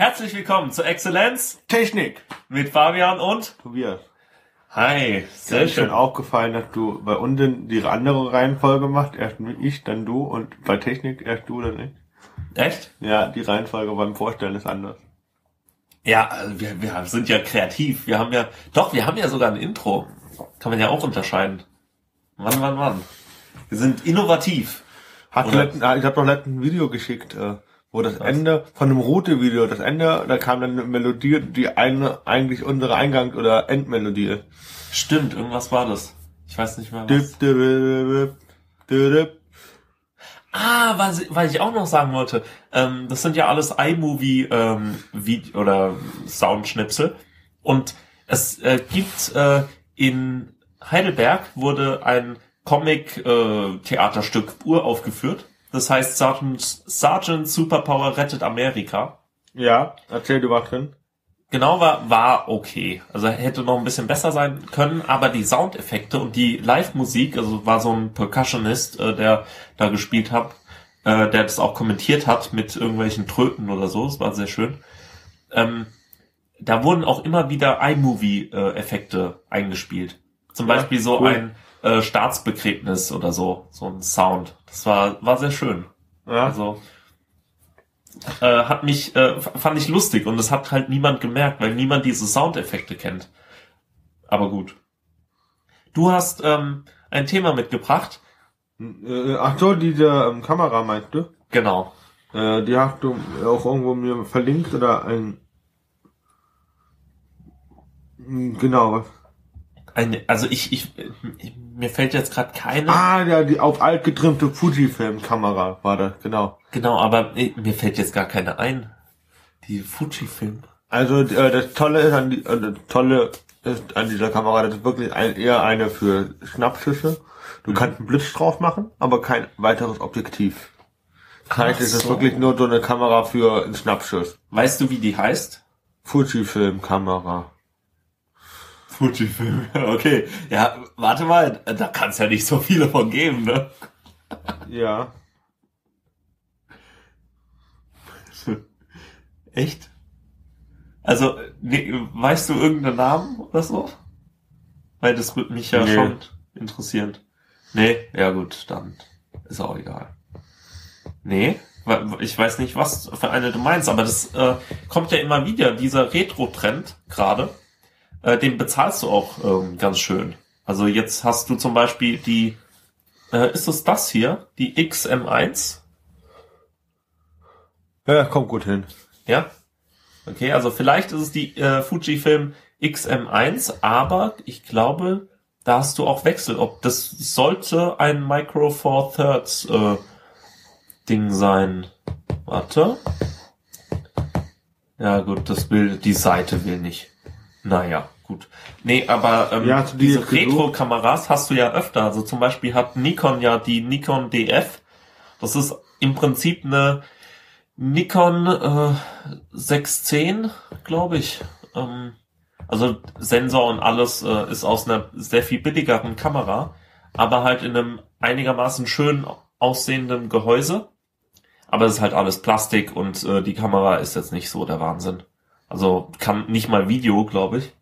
Herzlich willkommen zur Exzellenz Technik. mit Fabian und Tobias. Hi, sehr Sehr schön schön. aufgefallen, dass du bei unten die andere Reihenfolge machst. Erst ich, dann du und bei Technik erst du, dann ich. Echt? Ja, die Reihenfolge beim Vorstellen ist anders. Ja, also wir, wir sind ja kreativ. Wir haben ja, doch, wir haben ja sogar ein Intro. Kann man ja auch unterscheiden. Wann, wann, wann? Wir sind innovativ. Hat letzten, ah, ich habe doch letztens ein Video geschickt, äh, wo das Ende von einem Route-Video, das Ende, da kam dann eine Melodie, die eine eigentlich unsere Eingangs- oder Endmelodie ist. Stimmt, irgendwas war das. Ich weiß nicht mehr was. Dip, dip, dip. Ah, was, was ich auch noch sagen wollte, ähm, das sind ja alles iMovie ähm, Video oder Soundschnipsel und es äh, gibt äh, in Heidelberg wurde ein Comic äh, Theaterstück uraufgeführt. Das heißt Sergeant, Sergeant Superpower rettet Amerika. Ja, erzähl du was drin. Genau war, war okay. Also hätte noch ein bisschen besser sein können, aber die Soundeffekte und die Live-Musik, also war so ein Percussionist, äh, der da gespielt hat, äh, der das auch kommentiert hat mit irgendwelchen Tröten oder so, das war sehr schön. Ähm, da wurden auch immer wieder iMovie-Effekte eingespielt. Zum Ja, Beispiel so cool. ein äh, Staatsbegräbnis oder so, so ein Sound. Das war, war sehr schön. Ja. Also äh, hat mich, äh, fand ich lustig und es hat halt niemand gemerkt, weil niemand diese Soundeffekte kennt. Aber gut. Du hast ähm, ein Thema mitgebracht. Äh, ach so, diese ähm, Kamera meinst du? Genau. Äh, die hast du auch irgendwo mir verlinkt oder ein. Hm, Genau. Eine, also ich, ich, ich, mir fällt jetzt gerade keine. Ah, ja, die auf alt getrimmte Fujifilm-Kamera war das, genau. Genau, aber äh, mir fällt jetzt gar keine ein. Die Fujifilm. Also äh, das Tolle ist an die, äh, das Tolle ist an dieser Kamera, das ist wirklich ein, eher eine für Schnappschüsse. Du kannst einen Blitz drauf machen, aber kein weiteres Objektiv. Das heißt, es ist wirklich nur so eine Kamera für einen Schnappschuss. Weißt du, wie die heißt? Fujifilm-Kamera. Fujifilm. Okay. Ja, warte mal, da kann es ja nicht so viele von geben, ne? Ja. Echt? Also, nee, weißt du irgendeinen Namen oder so? Weil das würde mich ja Nee. schon interessieren. Nee, ja gut, dann ist auch egal. Nee, ich weiß nicht, was für eine du meinst, aber das äh, kommt ja immer wieder, dieser Retro-Trend gerade, äh, den bezahlst du auch ähm, ganz schön. Also jetzt hast du zum Beispiel die, äh, ist es das hier, die XM1? Ja, kommt gut hin. Ja. Okay, also vielleicht ist es die äh, Fujifilm XM1, aber ich glaube, da hast du auch Wechsel. Ob das sollte ein Micro Four Thirds äh, Ding sein. Warte. Ja gut, das will die Seite will nicht. Naja, gut. Nee, aber ähm, Ja, die diese? Retro-Kameras hast du ja öfter. Also zum Beispiel hat Nikon ja die Nikon DF. Das ist im Prinzip eine Nikon äh, 610, glaube ich. Ähm, also Sensor und alles äh, ist aus einer sehr viel billigeren Kamera, aber halt in einem einigermaßen schön aussehenden Gehäuse. Aber es ist halt alles Plastik und äh, die Kamera ist jetzt nicht so der Wahnsinn. Also kann nicht mal Video, glaube ich.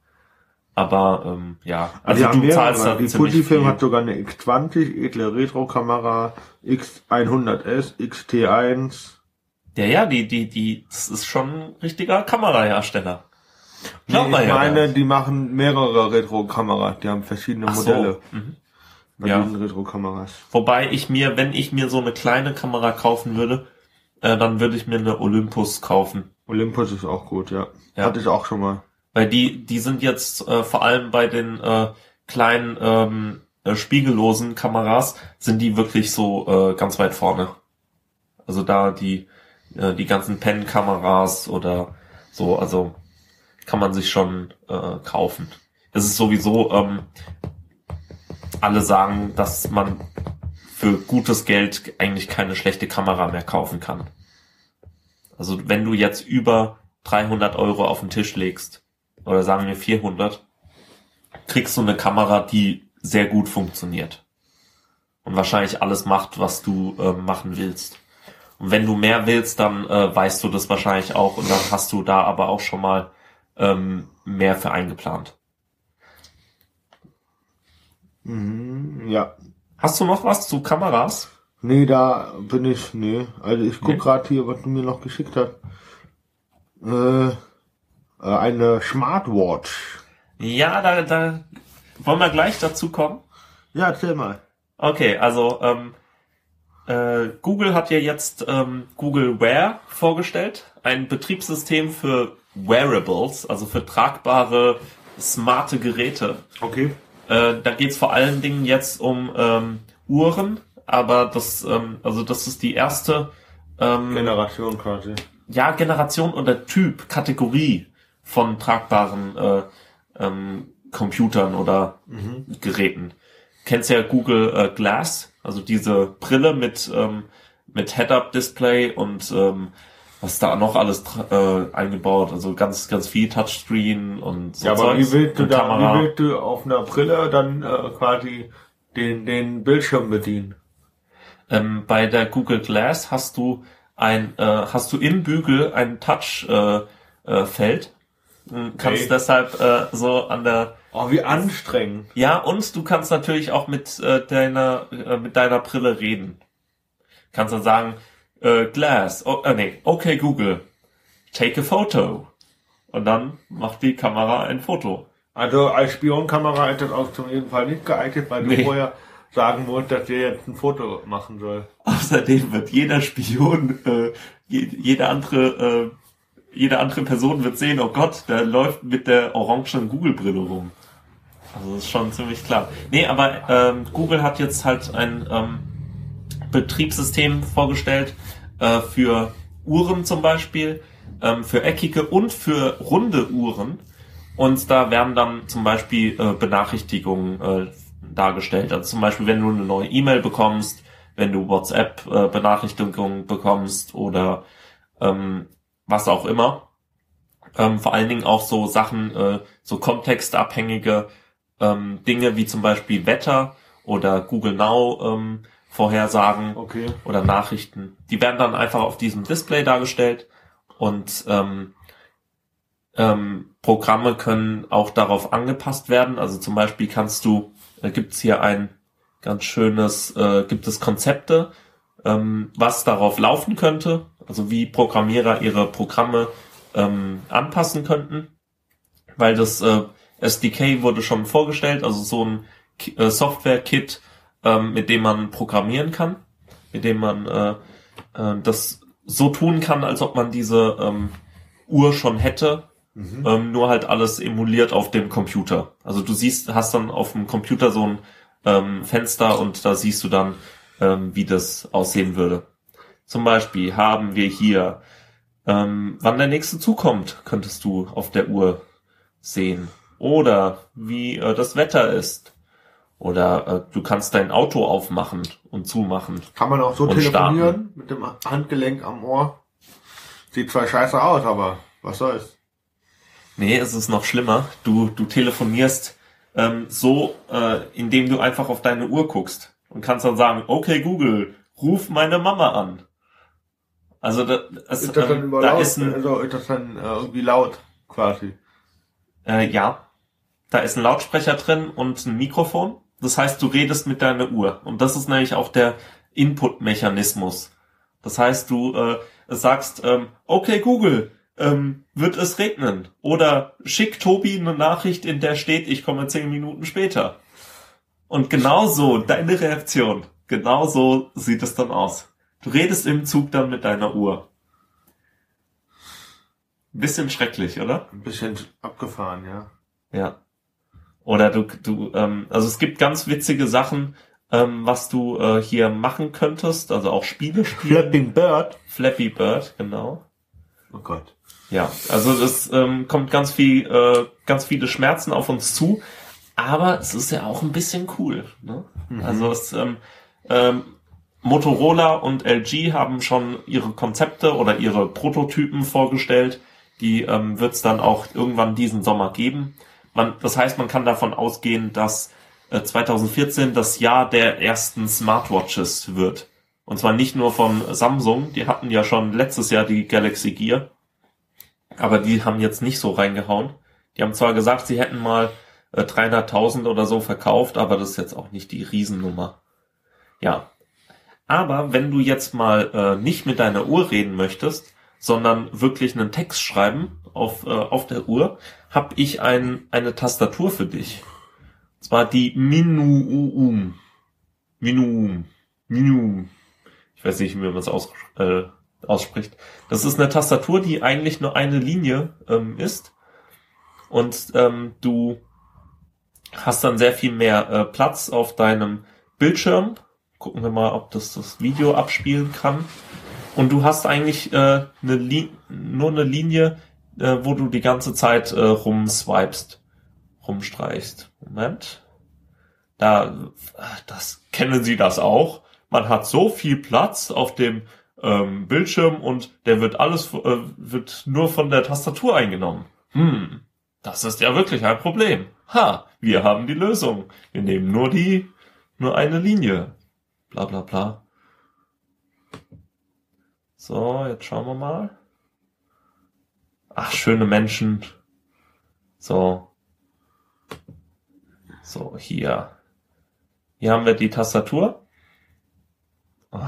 Aber ähm, ja, also die haben du zahlst mehrere. da Die Fujifilm hat sogar eine X20, edle Retro-Kamera, X100S, XT1. Ja, ja, die, die, die, das ist schon ein richtiger Kamerahersteller. Glaub Nee, mal ich ja. meine, die machen mehrere Retro-Kameras. Die haben verschiedene Ach so. Modelle Mhm. bei Ja. diesen Retro-Kameras. Wobei ich mir, wenn ich mir so eine kleine Kamera kaufen würde, äh, dann würde ich mir eine Olympus kaufen. Olympus ist auch gut, ja. Ja. Hatte ich auch schon mal. Weil die, die sind jetzt äh, vor allem bei den äh, kleinen ähm, äh, spiegellosen Kameras, sind die wirklich so äh, ganz weit vorne. Also da die, äh, die ganzen Pen-Kameras oder so, also kann man sich schon äh, kaufen. Es ist sowieso, ähm, alle sagen, dass man für gutes Geld eigentlich keine schlechte Kamera mehr kaufen kann. Also wenn du jetzt über 300 Euro auf den Tisch legst, oder sagen wir 400, kriegst du eine Kamera, die sehr gut funktioniert. Und wahrscheinlich alles macht, was du äh, machen willst. Und wenn du mehr willst, dann äh, weißt du das wahrscheinlich auch und dann hast du da aber auch schon mal ähm, mehr für eingeplant. Mhm, ja. Hast du noch was zu Kameras? Nee, da bin ich, nee. Also ich guck Nee. grad hier, was du mir noch geschickt hast. Äh, äh, eine Smartwatch. Ja, da, da wollen wir gleich dazu kommen. Ja, erzähl mal. Okay, also ähm, äh, Google hat ja jetzt ähm, Google Wear vorgestellt, ein Betriebssystem für Wearables, also für tragbare, smarte Geräte. Okay. Äh, da geht's vor allen Dingen jetzt um ähm, Uhren, aber das, ähm, also das ist die erste ähm, Generation quasi. ja, Generation oder Typ, Kategorie von tragbaren äh, ähm, Computern oder Geräten. Kennst ja Google äh, Glass, also diese Brille mit ähm, mit Head-Up-Display und ähm, was da noch alles äh, eingebaut, also ganz ganz viel Touchscreen und so Ja, aber wie willst du da, Kamera. wie willst du auf einer Brille dann äh, quasi den, den Bildschirm bedienen? Ähm, bei der Google Glass hast du ein, äh, hast du im Bügel ein Touch-Feld. Äh, Feld. Ähm, Kannst Okay. deshalb äh, so an der Oh, wie anstrengend. Ja, und du kannst natürlich auch mit äh, deiner äh, mit deiner Brille reden. Kannst dann sagen, äh, Glass, oh, äh, nee, okay Google, take a photo. Und dann macht die Kamera ein Foto. Also als Spionkamera ist das auch zum jeden Fall nicht geeignet, weil Nee. du vorher sagen musst, dass der jetzt ein Foto machen soll. Außerdem wird jeder Spion, äh, je, jede andere, äh, jede andere Person wird sehen, oh Gott, der läuft mit der orangen Google-Brille rum. Also das ist schon ziemlich klar. Nee, aber ähm, Google hat jetzt halt ein ähm, Betriebssystem vorgestellt äh, für Uhren zum Beispiel, ähm, für eckige und für runde Uhren. Und da werden dann zum Beispiel äh, Benachrichtigungen äh, dargestellt. Also zum Beispiel, wenn du eine neue E-Mail bekommst, wenn du WhatsApp-Benachrichtigungen bekommst oder ähm, was auch immer. Ähm, vor allen Dingen auch so Sachen, äh, so kontextabhängige ähm, Dinge wie zum Beispiel Wetter oder Google Now ähm, Vorhersagen Okay. oder Nachrichten. Die werden dann einfach auf diesem Display dargestellt und ähm, ähm, Programme können auch darauf angepasst werden. Also zum Beispiel kannst du, äh, gibt's hier ein ganz schönes, äh, gibt es Konzepte, ähm, was darauf laufen könnte, also wie Programmierer ihre Programme ähm, anpassen könnten, weil das äh, SDK wurde schon vorgestellt, also so ein äh, Software-Kit, ähm, mit dem man programmieren kann, mit dem man äh, äh, das so tun kann, als ob man diese ähm, Uhr schon hätte, ähm, nur halt alles emuliert auf dem Computer. Also du siehst, hast dann auf dem Computer so ein ähm, Fenster und da siehst du dann, ähm, wie das aussehen würde. Zum Beispiel haben wir hier, ähm, wann der nächste zukommt, könntest du auf der Uhr sehen. Oder wie äh, das Wetter ist. Oder äh, du kannst dein Auto aufmachen und zumachen. Kann man auch so telefonieren mit dem Handgelenk am Ohr. Sieht zwar scheiße aus, aber was soll's. Nee, es ist noch schlimmer. Du, du telefonierst ähm, so, äh, indem du einfach auf deine Uhr guckst und kannst dann sagen, okay Google, ruf meine Mama an. Also da, es, Ist das dann ähm, da laut? ist ein, also ist das dann äh, irgendwie laut quasi? äh, ja, da ist ein Lautsprecher drin und ein Mikrofon. Das heißt, du redest mit deiner Uhr und das ist nämlich auch der Input-Mechanismus. Das heißt, du äh, sagst, ähm, okay Google, ähm, wird es regnen? Oder schick Tobi eine Nachricht, in der steht, ich komme zehn Minuten später. Und genauso, deine Reaktion, genauso sieht es dann aus. Du redest im Zug dann mit deiner Uhr. Ein bisschen schrecklich, oder? Ein bisschen abgefahren, ja. Ja. Oder du, du, ähm, also es gibt ganz witzige Sachen, ähm, was du äh, hier machen könntest, also auch Spiele spielen. Flapping Bird. Flappy Bird, genau. Oh Gott. Ja, also das ähm, kommt ganz viel, äh, ganz viele Schmerzen auf uns zu, aber es ist ja auch ein bisschen cool. Ne? Also es, ähm, ähm, Motorola und LG haben schon ihre Konzepte oder ihre Prototypen vorgestellt. Die ähm, wird es dann auch irgendwann diesen Sommer geben. Man, das heißt, man kann davon ausgehen, dass äh, 2014 das Jahr der ersten Smartwatches wird. Und zwar nicht nur von Samsung, die hatten ja schon letztes Jahr die Galaxy Gear, aber die haben jetzt nicht so reingehauen. Die haben zwar gesagt, sie hätten mal äh, 300.000 oder so verkauft, aber das ist jetzt auch nicht die Riesennummer. Ja. Aber wenn du jetzt mal äh, nicht mit deiner Uhr reden möchtest, sondern wirklich einen Text schreiben auf, äh, auf der Uhr, habe ich ein, eine Tastatur für dich. Und zwar die Minuum. Minuum. Minuum. Ich weiß nicht, wie man das aus, äh, ausspricht. Das ist eine Tastatur, die eigentlich nur eine Linie ähm, ist. Und ähm, du hast dann sehr viel mehr äh, Platz auf deinem Bildschirm. Gucken wir mal, ob das das Video abspielen kann. Und du hast eigentlich äh, eine nur eine Linie, äh, wo du die ganze Zeit äh, rumswipest, rumstreichst. Moment. Da, das kennen Sie das auch. Man hat so viel Platz auf dem ähm, Bildschirm und der wird alles äh, wird nur von der Tastatur eingenommen. Hm, das ist ja wirklich ein Problem. Ha, wir haben die Lösung. Wir nehmen nur die, nur eine Linie. Bla bla bla. So, jetzt schauen wir mal. Ach, schöne Menschen. So. So, hier. Hier haben wir die Tastatur. Oh,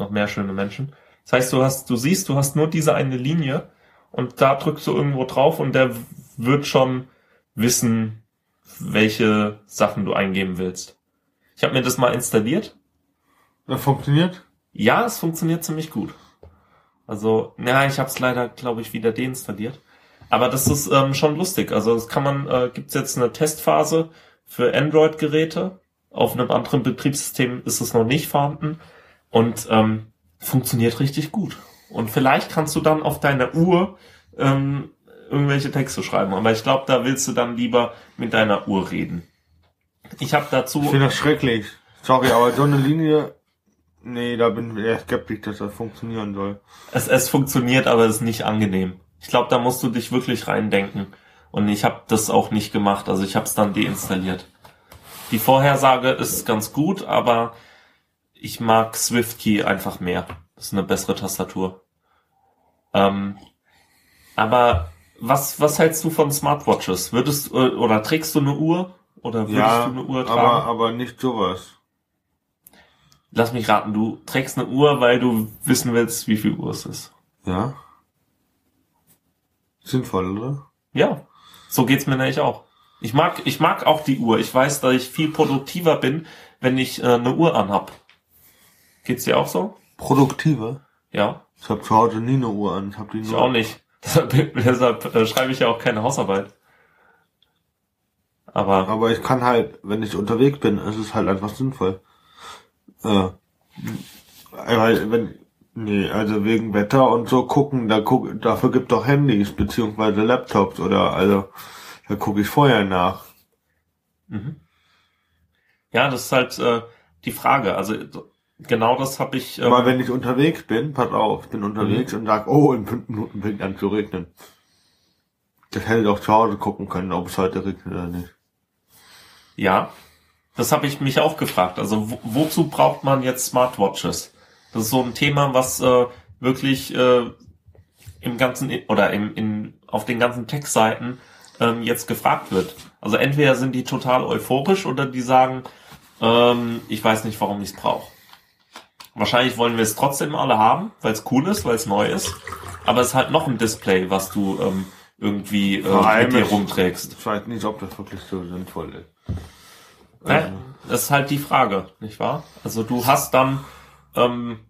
noch mehr schöne Menschen. Das heißt, du hast, du siehst, du hast nur diese eine Linie und da drückst du irgendwo drauf und der wird schon wissen, welche Sachen du eingeben willst. Ich habe mir das mal installiert. Das funktioniert? Ja, es funktioniert ziemlich gut. Also, ja, ich habe es leider, glaube ich, wieder deinstalliert. Aber das ist ähm, schon lustig. Also, das kann man, äh, gibt's jetzt eine Testphase für Android-Geräte. Auf einem anderen Betriebssystem ist es noch nicht vorhanden und ähm, funktioniert richtig gut. Und vielleicht kannst du dann auf deiner Uhr ähm, irgendwelche Texte schreiben. Aber ich glaube, da willst du dann lieber mit deiner Uhr reden. Ich habe dazu. Ich finde das schrecklich. Sorry, aber so eine Linie Nee, da bin ich eher skeptisch, dass das funktionieren soll. Es, es funktioniert, aber es ist nicht angenehm. Ich glaube, da musst du dich wirklich reindenken. Und ich habe das auch nicht gemacht, also ich habe es dann deinstalliert. Die Vorhersage ist ganz gut, aber ich mag SwiftKey einfach mehr. Das ist eine bessere Tastatur. Ähm, aber was, was hältst du von Smartwatches? Würdest oder trägst du eine Uhr? Oder würdest ja, du eine Uhr tragen? Aber, aber nicht sowas. Lass mich raten, du trägst eine Uhr, weil du wissen willst, wie viel Uhr es ist. Ja. Sinnvoll, oder? Ja. So geht's mir nämlich auch. Ich mag, ich mag auch die Uhr. Ich weiß, dass ich viel produktiver bin, wenn ich äh, eine Uhr anhab. Geht's dir auch so? Produktiver? Ja. Ich habe zu Hause nie eine Uhr an. Ich, hab die Ich nur auch nicht. Deshalb, deshalb äh, schreibe ich ja auch keine Hausarbeit. Aber Aber ich kann halt, wenn ich unterwegs bin, ist es halt einfach sinnvoll. Äh, weil, wenn, nee, also wegen Wetter und so gucken, da guck, dafür gibt doch Handys, beziehungsweise Laptops oder, also, da gucke ich vorher nach. Mhm. Ja, das ist halt äh, die Frage. Also genau das habe ich. Ähm, Aber wenn ich unterwegs bin, pass auf, ich bin unterwegs und sag, oh, in fünf Minuten fängt an zu regnen. Das hätte ich auch zu Hause gucken können, ob es heute regnet oder nicht. ja, das habe ich mich auch gefragt. Also wo, wozu braucht man jetzt Smartwatches? Das ist so ein Thema, was äh, wirklich äh, im ganzen oder im, in, auf den ganzen Tech-Seiten ähm, jetzt gefragt wird. Also entweder sind die total euphorisch oder die sagen, ähm, ich weiß nicht, warum ich es brauche. Wahrscheinlich wollen wir es trotzdem alle haben, weil es cool ist, weil es neu ist. Aber es ist halt noch ein Display, was du ähm, irgendwie äh, mit dir rumträgst. Ich weiß nicht, ob das wirklich so sinnvoll ist. Ja, das ist halt die Frage, nicht wahr? Also du hast dann ähm,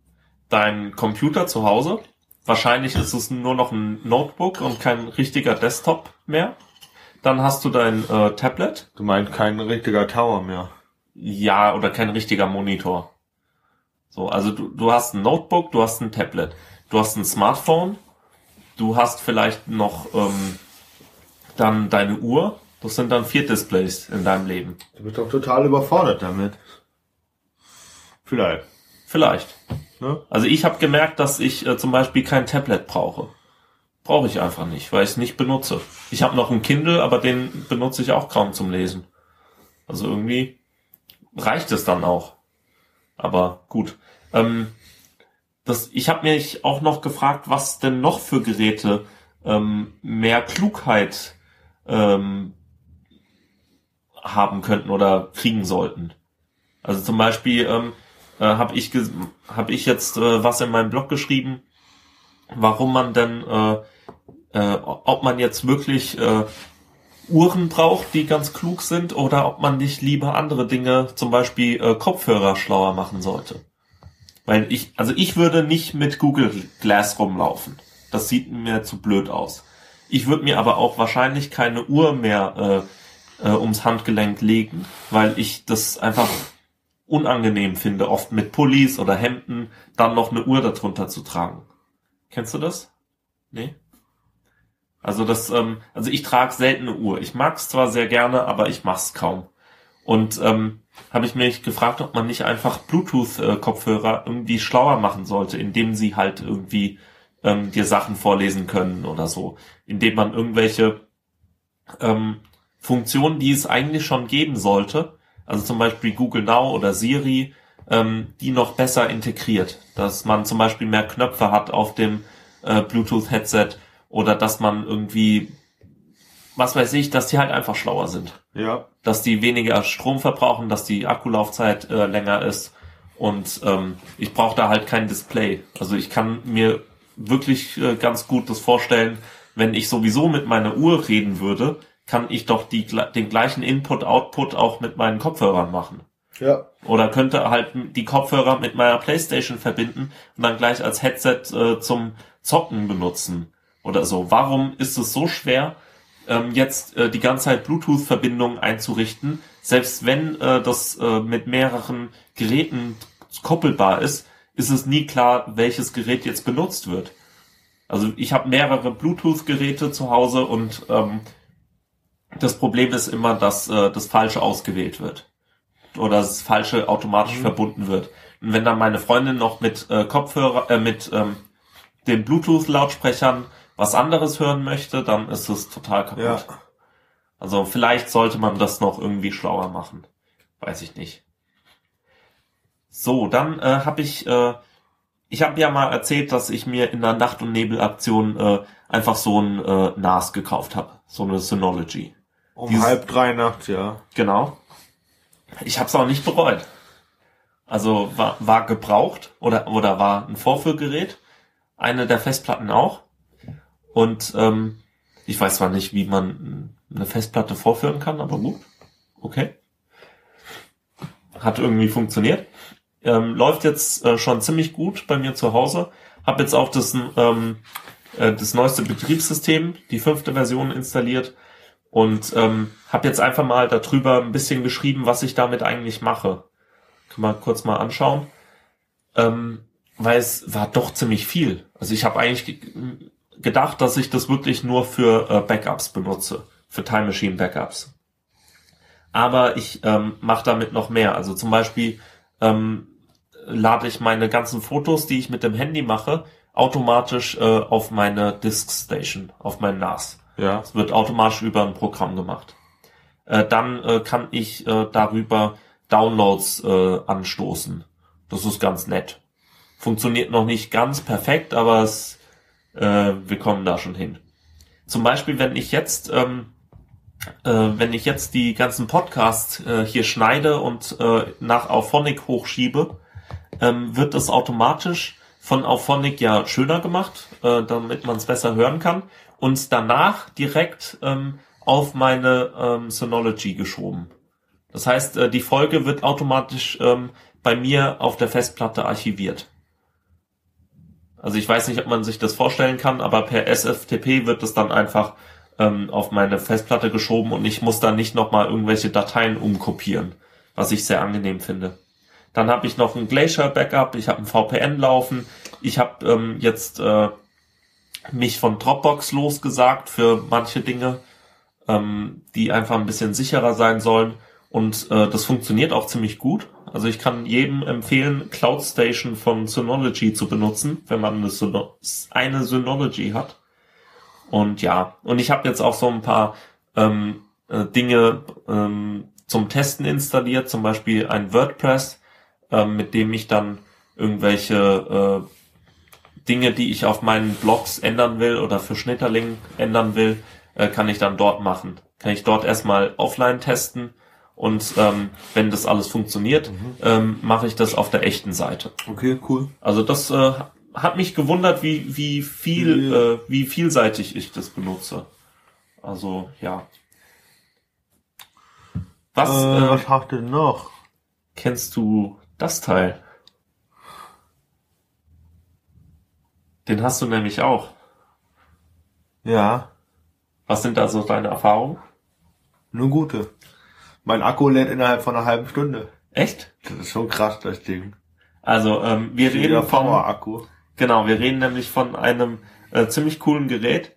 deinen Computer zu Hause. Wahrscheinlich ist es nur noch ein Notebook und kein richtiger Desktop mehr. Dann hast du dein äh, Tablet. Du meinst kein richtiger Tower mehr. Ja, oder kein richtiger Monitor. So, also du, du hast ein Notebook, du hast ein Tablet, du hast ein Smartphone, du hast vielleicht noch ähm, dann deine Uhr. Das sind dann vier Displays in deinem Leben. Du bist doch total überfordert damit. Vielleicht. Vielleicht. Ne? Also ich habe gemerkt, dass ich äh, zum Beispiel kein Tablet brauche. Brauche ich einfach nicht, weil ich es nicht benutze. Ich habe noch einen Kindle, aber den benutze ich auch kaum zum Lesen. Also irgendwie reicht es dann auch. Aber gut. Ähm, das, ich habe mich auch noch gefragt, was denn noch für Geräte ähm, mehr Klugheit ähm, haben könnten oder kriegen sollten. Also zum Beispiel ähm, äh, habe ich habe ich jetzt äh, was in meinem Blog geschrieben, warum man denn, äh, äh, ob man jetzt wirklich äh, Uhren braucht, die ganz klug sind, oder ob man nicht lieber andere Dinge, zum Beispiel äh, Kopfhörer schlauer machen sollte. Weil ich, also ich würde nicht mit Google Glass rumlaufen. Das sieht mir zu blöd aus. Ich würde mir aber auch wahrscheinlich keine Uhr mehr äh, äh, ums Handgelenk legen, weil ich das einfach unangenehm finde, oft mit Pullis oder Hemden dann noch eine Uhr darunter zu tragen. Kennst du das? Nee? Also das, ähm, also ich trage selten eine Uhr. Ich mag's zwar sehr gerne, aber ich mach's kaum. Und ähm, habe ich mich gefragt, ob man nicht einfach Bluetooth-Kopfhörer irgendwie schlauer machen sollte, indem sie halt irgendwie ähm, dir Sachen vorlesen können oder so, indem man irgendwelche ähm, Funktionen, die es eigentlich schon geben sollte, also zum Beispiel Google Now oder Siri, ähm, die noch besser integriert, dass man zum Beispiel mehr Knöpfe hat auf dem äh, Bluetooth-Headset oder dass man irgendwie, was weiß ich, dass die halt einfach schlauer sind. Ja. Dass die weniger Strom verbrauchen, dass die Akkulaufzeit äh, länger ist und ähm, ich brauche da halt kein Display. Also ich kann mir wirklich äh, ganz gut das vorstellen, wenn ich sowieso mit meiner Uhr reden würde, kann ich doch die, den gleichen Input-Output auch mit meinen Kopfhörern machen. Ja. Oder könnte halt die Kopfhörer mit meiner Playstation verbinden und dann gleich als Headset äh, zum Zocken benutzen oder so. Warum ist es so schwer, ähm, jetzt äh, die ganze Zeit Bluetooth-Verbindungen einzurichten, selbst wenn äh, das äh, mit mehreren Geräten koppelbar ist, ist es nie klar, welches Gerät jetzt benutzt wird. Also ich habe mehrere Bluetooth-Geräte zu Hause und ähm, das Problem ist immer, dass äh, das Falsche ausgewählt wird oder das Falsche automatisch mhm. verbunden wird. Und wenn dann meine Freundin noch mit äh, Kopfhörer, äh, mit ähm, den Bluetooth-Lautsprechern was anderes hören möchte, dann ist es total kaputt. Ja. Also vielleicht sollte man das noch irgendwie schlauer machen. Weiß ich nicht. So, dann äh, habe ich, äh, ich habe ja mal erzählt, dass ich mir in der Nacht- und Nebel-Aktion äh, einfach so ein äh, NAS gekauft habe, so eine Synology. Um Dieses, halb drei nachts, ja. Genau. Ich habe es auch nicht bereut. Also war, war gebraucht oder oder war ein Vorführgerät. Eine der Festplatten auch. Und ähm, ich weiß zwar nicht, wie man eine Festplatte vorführen kann, aber gut. Okay. Hat irgendwie funktioniert. Ähm, läuft jetzt äh, schon ziemlich gut bei mir zu Hause. Hab jetzt auch das, ähm, äh, das neueste Betriebssystem, die fünfte Version installiert und ähm, habe jetzt einfach mal darüber ein bisschen geschrieben, was ich damit eigentlich mache. Kann man kurz mal anschauen. Ähm, weil es war doch ziemlich viel. Also ich habe eigentlich gedacht, dass ich das wirklich nur für äh, Backups benutze, für Time Machine Backups. Aber ich ähm, mache damit noch mehr. Also zum Beispiel ähm, lade ich meine ganzen Fotos, die ich mit dem Handy mache, automatisch äh, auf meine Disk Station, auf mein NAS. Ja. Es wird automatisch über ein Programm gemacht. Äh, dann äh, kann ich äh, darüber Downloads äh, anstoßen. Das ist ganz nett. Funktioniert noch nicht ganz perfekt, aber es äh, wir kommen da schon hin. Zum Beispiel, wenn ich jetzt, ähm, äh, wenn ich jetzt die ganzen Podcasts äh, hier schneide und äh, nach Auphonic hochschiebe, ähm, wird das automatisch von Auphonic ja schöner gemacht, äh, damit man es besser hören kann und danach direkt ähm, auf meine ähm, Synology geschoben. Das heißt, äh, die Folge wird automatisch ähm, bei mir auf der Festplatte archiviert. Also ich weiß nicht, ob man sich das vorstellen kann, aber per SFTP wird es dann einfach ähm, auf meine Festplatte geschoben und ich muss dann nicht nochmal irgendwelche Dateien umkopieren, was ich sehr angenehm finde. Dann habe ich noch ein Glacier Backup, ich habe ein VPN laufen, ich habe ähm, jetzt äh, mich von Dropbox losgesagt für manche Dinge, ähm, die einfach ein bisschen sicherer sein sollen und äh, das funktioniert auch ziemlich gut. Also ich kann jedem empfehlen, Cloud Station von Synology zu benutzen, wenn man eine, Syno eine Synology hat. Und ja, und ich habe jetzt auch so ein paar ähm, äh, Dinge ähm, zum Testen installiert, zum Beispiel ein WordPress, ähm, mit dem ich dann irgendwelche äh, Dinge, die ich auf meinen Blogs ändern will oder für Schnitterling ändern will, äh, kann ich dann dort machen. Kann ich dort erstmal offline testen und ähm, wenn das alles funktioniert, ähm, mache ich das auf der echten Seite. Okay, cool. Also das äh, hat mich gewundert, wie wie viel Ja. äh, wie vielseitig ich das benutze. Also ja. Was äh, äh, was hast du denn noch? kennst du das Teil? Den hast du nämlich auch. Ja, Was sind da so deine Erfahrungen? nur gute. Mein Akku lädt innerhalb von einer halben Stunde. Echt? Das ist schon krass, das Ding. Also ähm, wir Jeder reden von Power-Akku. Genau, wir reden nämlich von einem äh, ziemlich coolen Gerät.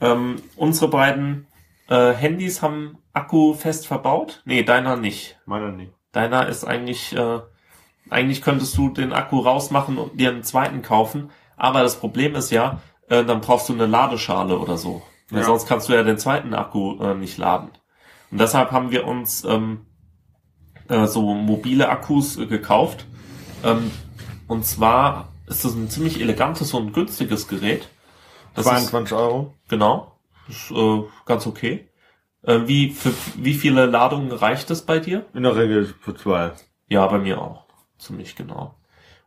Ähm, unsere beiden äh, Handys haben Akku fest verbaut. Nee, deiner nicht. Meiner nicht. Deiner ist eigentlich, äh, eigentlich könntest du den Akku rausmachen und dir einen zweiten kaufen. Aber das Problem ist ja, äh, dann brauchst du eine Ladeschale oder so. Weil Ja. Sonst kannst du ja den zweiten Akku äh, nicht laden. Und deshalb haben wir uns ähm, äh, so mobile Akkus äh, gekauft. Ähm, und zwar ist das ein ziemlich elegantes und günstiges Gerät. Das ist, 22 Euro. genau, ist äh, ganz okay. Äh, wie, für wie viele Ladungen reicht es bei dir? In der Regel für zwei. Ja, bei mir auch. Ziemlich genau.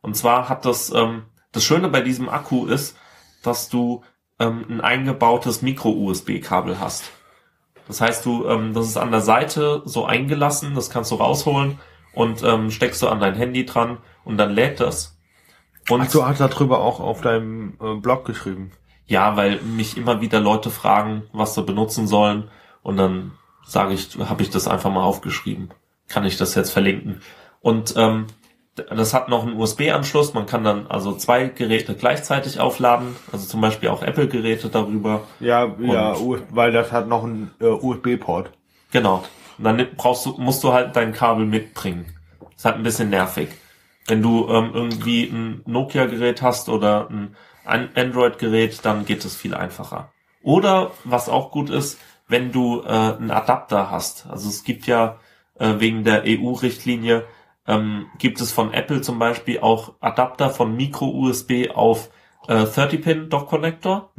Und zwar hat das, ähm, das Schöne bei diesem Akku ist, dass du ähm, ein eingebautes Micro-USB-Kabel hast. Das heißt, du, ähm, das ist an der Seite so eingelassen, das kannst du rausholen und ähm, steckst du an dein Handy dran und dann lädt das. Und Ach, du hast darüber auch auf deinem äh, Blog geschrieben. ja, weil mich immer wieder Leute fragen, was sie benutzen sollen und dann sage ich, habe ich das einfach mal aufgeschrieben. Kann ich das jetzt verlinken? Und ähm, das hat noch einen USB-Anschluss. Man kann dann also zwei Geräte gleichzeitig aufladen, also zum Beispiel auch Apple-Geräte darüber. Ja, ja, U- weil das hat noch einen äh, USB-Port. Genau. Und dann brauchst du, musst du halt dein Kabel mitbringen. ist halt ein bisschen nervig. Wenn du ähm, irgendwie ein Nokia-Gerät hast oder ein An- Android-Gerät, dann geht es viel einfacher. Oder was auch gut ist, wenn du äh, einen Adapter hast. Also es gibt ja äh, wegen der EU-Richtlinie ähm, gibt es von Apple zum Beispiel auch Adapter von Micro-USB auf äh, 30-Pin Dock Connector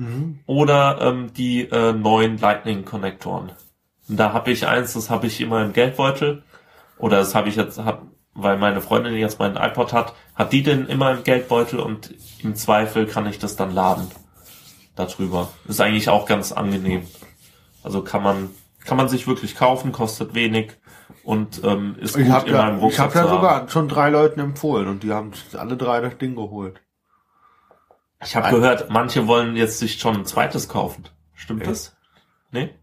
oder ähm, die äh, neuen Lightning-Konnektoren. Und Da habe ich eins, das habe ich immer im Geldbeutel. Oder das habe ich jetzt, hab, weil meine Freundin jetzt meinen iPod hat, hat die den immer im Geldbeutel und im Zweifel kann ich das dann laden. Darüber. Ist eigentlich auch ganz angenehm. Also kann man, kann man sich wirklich kaufen, kostet wenig und ähm, ist gut Ich habe in meinem ja, ich Rucksack hab ja zu haben. sogar schon drei Leuten empfohlen und die haben alle drei das Ding geholt. Ich habe gehört, manche wollen jetzt sich schon ein zweites kaufen. Stimmt Echt? das? Nee?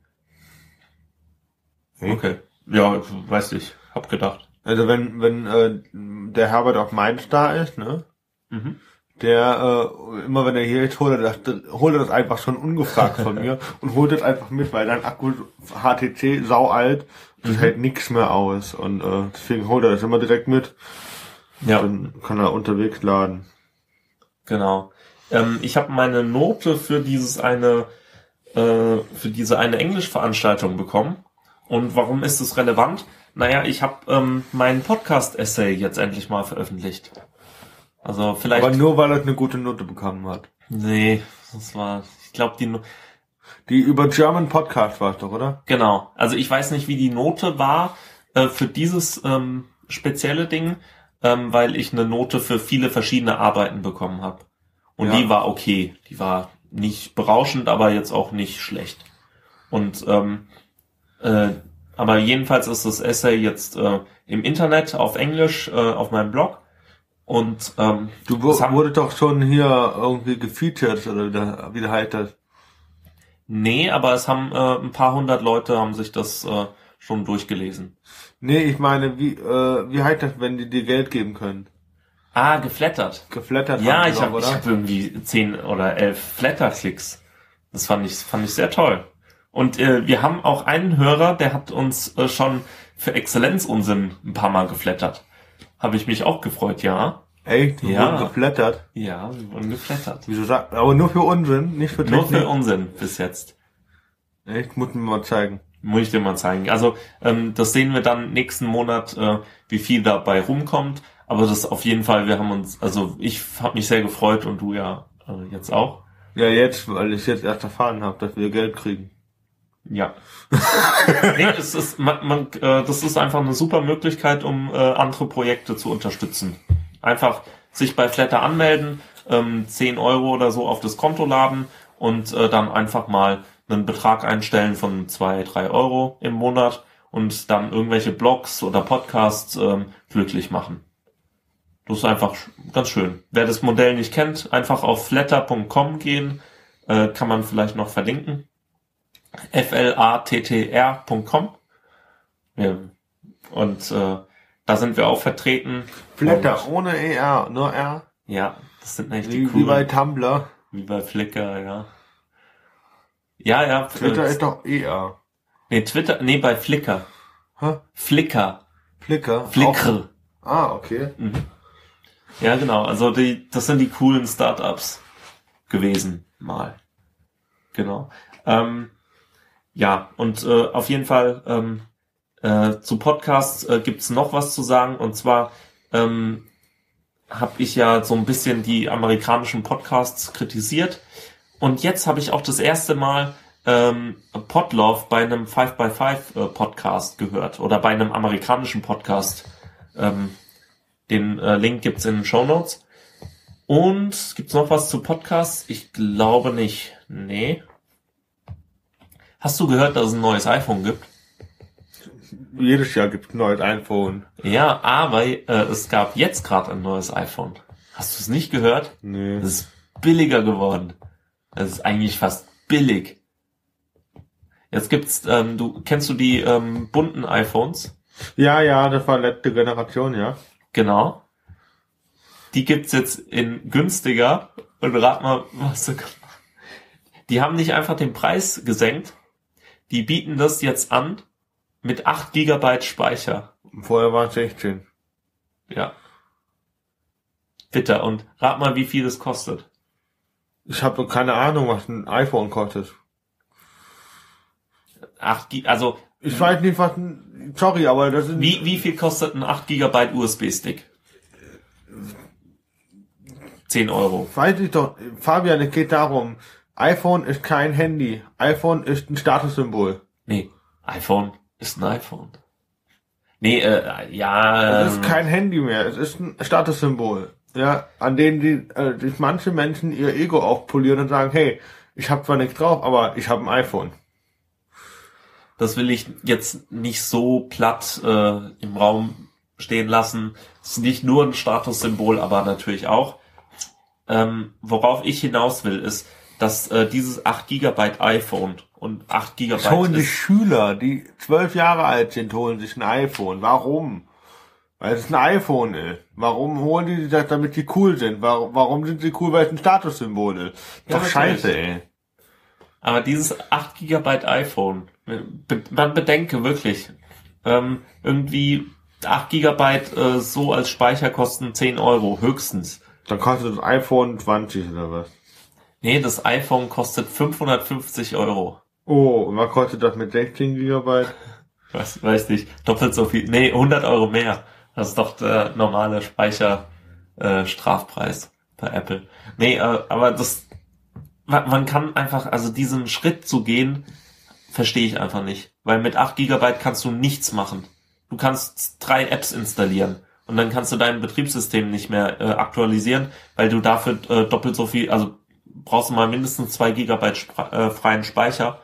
Hey. Okay. Ja, weiß ich. Hab gedacht. Also wenn wenn äh, der Herbert auf Mainz da ist, ne? Mhm. Der äh, immer wenn er hier ist, holt er das, holt er das einfach schon ungefragt von mir und holt das einfach mit, weil dein Akku HTC sau alt, das Mhm. hält nichts mehr aus und äh, deswegen holt er das immer direkt mit. Ja, Dann kann er unterwegs laden. genau. Ähm, ich habe meine Note für dieses eine, äh, für diese eine Englischveranstaltung bekommen. Und warum ist es relevant? Naja, ich habe ähm, meinen Podcast-Essay jetzt endlich mal veröffentlicht. Also vielleicht. Aber nur weil er eine gute Note bekommen hat. nee, das war. Ich glaube, die. Die über German Podcast war es doch, oder? Genau. Also ich weiß nicht, wie die Note war äh, für dieses ähm, spezielle Ding, ähm, weil ich eine Note für viele verschiedene Arbeiten bekommen habe. Und Ja. die war okay. Die war nicht berauschend, aber jetzt auch nicht schlecht. Und ähm, äh, aber jedenfalls ist das Essay jetzt äh, im Internet auf Englisch äh, auf meinem Blog. Und ähm, Du wurde doch schon hier irgendwie gefeatured oder wie der, wie der heißt das? Nee, aber es haben äh, ein paar hundert Leute haben sich das äh, schon durchgelesen. Nee, ich meine, wie, äh, wie heißt das, wenn die dir Geld geben können? Ah, geflattert. Geflattert Ja, ich habe ich hab irgendwie zehn oder elf Flatter-Klicks. Das fand ich, fand ich sehr toll. Und äh, wir haben auch einen Hörer, der hat uns äh, schon für Exzellenzunsinn ein paar Mal geflattert. Habe ich mich auch gefreut, ja. Echt? Die Ja. wurden geflattert? Ja, wir wurden geflattert. Wieso sagt, aber nur für Unsinn, nicht für Nur Technik? für Unsinn bis jetzt. Echt, muss mir mal zeigen. Muss ich dir mal zeigen. Also ähm, das sehen wir dann nächsten Monat, äh, wie viel dabei rumkommt. Aber das auf jeden Fall, wir haben uns, also ich habe mich sehr gefreut und du ja äh, jetzt auch. Ja, jetzt, weil ich jetzt erst erfahren habe, dass wir Geld kriegen. Ja. nee, das ist, man, man, äh, das ist einfach eine super Möglichkeit, um äh, andere Projekte zu unterstützen. Einfach sich bei Flatter anmelden, ähm, 10 Euro oder so auf das Konto laden und äh, dann einfach mal einen Betrag einstellen von 2, 3 Euro im Monat und dann irgendwelche Blogs oder Podcasts ähm, glücklich machen. Das ist einfach ganz schön. Wer das Modell nicht kennt, einfach auf flatter.com gehen, äh, kann man vielleicht noch verlinken. flattr.com. Ja. Und äh, da sind wir auch vertreten. Flatter ohne ER, nur R. Ja, das sind nicht die Wie, wie coolen. bei Tumblr. Wie bei Flickr, ja. Ja, ja. Twitter ist doch ER. nee, Twitter, nee, bei Flickr. Hä? Flickr. Flickr. Flickr. Auch- Ah, okay. Ja, genau. Also die, das sind die coolen Startups gewesen, mal. Genau. Ähm, ja, und äh, auf jeden Fall ähm, äh, zu Podcasts äh, gibt's noch was zu sagen. Und zwar ähm, habe ich ja so ein bisschen die amerikanischen Podcasts kritisiert. Und jetzt habe ich auch das erste Mal ähm, Podlove bei einem 5x5 äh, Podcast gehört oder bei einem amerikanischen Podcast. Ähm, den äh, Link gibt's in den Show Notes. Und gibt's noch was zu Podcasts? Ich glaube nicht. Nee. Hast du gehört, dass es ein neues iPhone gibt? Jedes Jahr gibt's ein neues iPhone. Ja, aber äh, es gab jetzt gerade ein neues iPhone. Hast du es nicht gehört? Nee. Es ist billiger geworden. Es ist eigentlich fast billig. Jetzt gibt's, ähm, du kennst du die ähm, bunten iPhones? Ja, ja, das war letzte Generation, ja. Genau. Die gibt's jetzt in günstiger. Und rat mal, was du gemacht Die haben nicht einfach den Preis gesenkt. Die bieten das jetzt an mit 8 Gigabyte Speicher. Vorher waren es 16. Ja. Bitte. Und rat mal, wie viel das kostet. Ich habe keine Ahnung, was ein iPhone kostet. 8 Gi also, Ich weiß nicht, was ein, sorry, aber das ist, wie, wie viel kostet ein 8 Gigabyte USB-Stick? 10 Euro. weiß ich doch, Fabian, es geht darum, iPhone ist kein Handy. iPhone ist ein Statussymbol. Nee, iPhone ist ein iPhone. Nee, äh, ja. Es ist ähm, kein Handy mehr, es ist ein Statussymbol. Ja, an denen die, äh, die manche Menschen ihr Ego aufpolieren und sagen, hey, ich habe zwar nichts drauf, aber ich habe ein iPhone. das will ich jetzt nicht so platt äh, im Raum stehen lassen. Es ist nicht nur ein Statussymbol, aber natürlich auch. Ähm, worauf ich hinaus will, ist, dass äh, dieses 8 Gigabyte iPhone und 8 Es Gigabyte holen sich Schüler, die zwölf Jahre alt sind, holen sich ein iPhone. Warum? Weil es ein iPhone ist. Warum holen die das, damit die cool sind? Warum, warum sind sie cool, weil es ein Statussymbol ist? Ja, Doch scheiße, ey. aber dieses 8 Gigabyte iPhone, be man bedenke wirklich, ähm, irgendwie 8 Gigabyte äh, so als Speicher kosten 10 Euro höchstens. Dann kostet das iPhone 20 oder was? Nee, das iPhone kostet 550 Euro. Oh, was kostet das mit 16 Gigabyte? Was, weiß nicht, doppelt so viel. Nee, 100 Euro mehr. Das ist doch der normale Speicher äh, bei Apple. Nee, äh, aber das man, man kann einfach, also diesen Schritt zu gehen, verstehe ich einfach nicht. Weil mit 8 Gigabyte kannst du nichts machen. Du kannst drei Apps installieren und dann kannst du dein Betriebssystem nicht mehr äh, aktualisieren, weil du dafür äh, doppelt so viel, also brauchst du mal mindestens zwei Gigabyte spra- äh, freien Speicher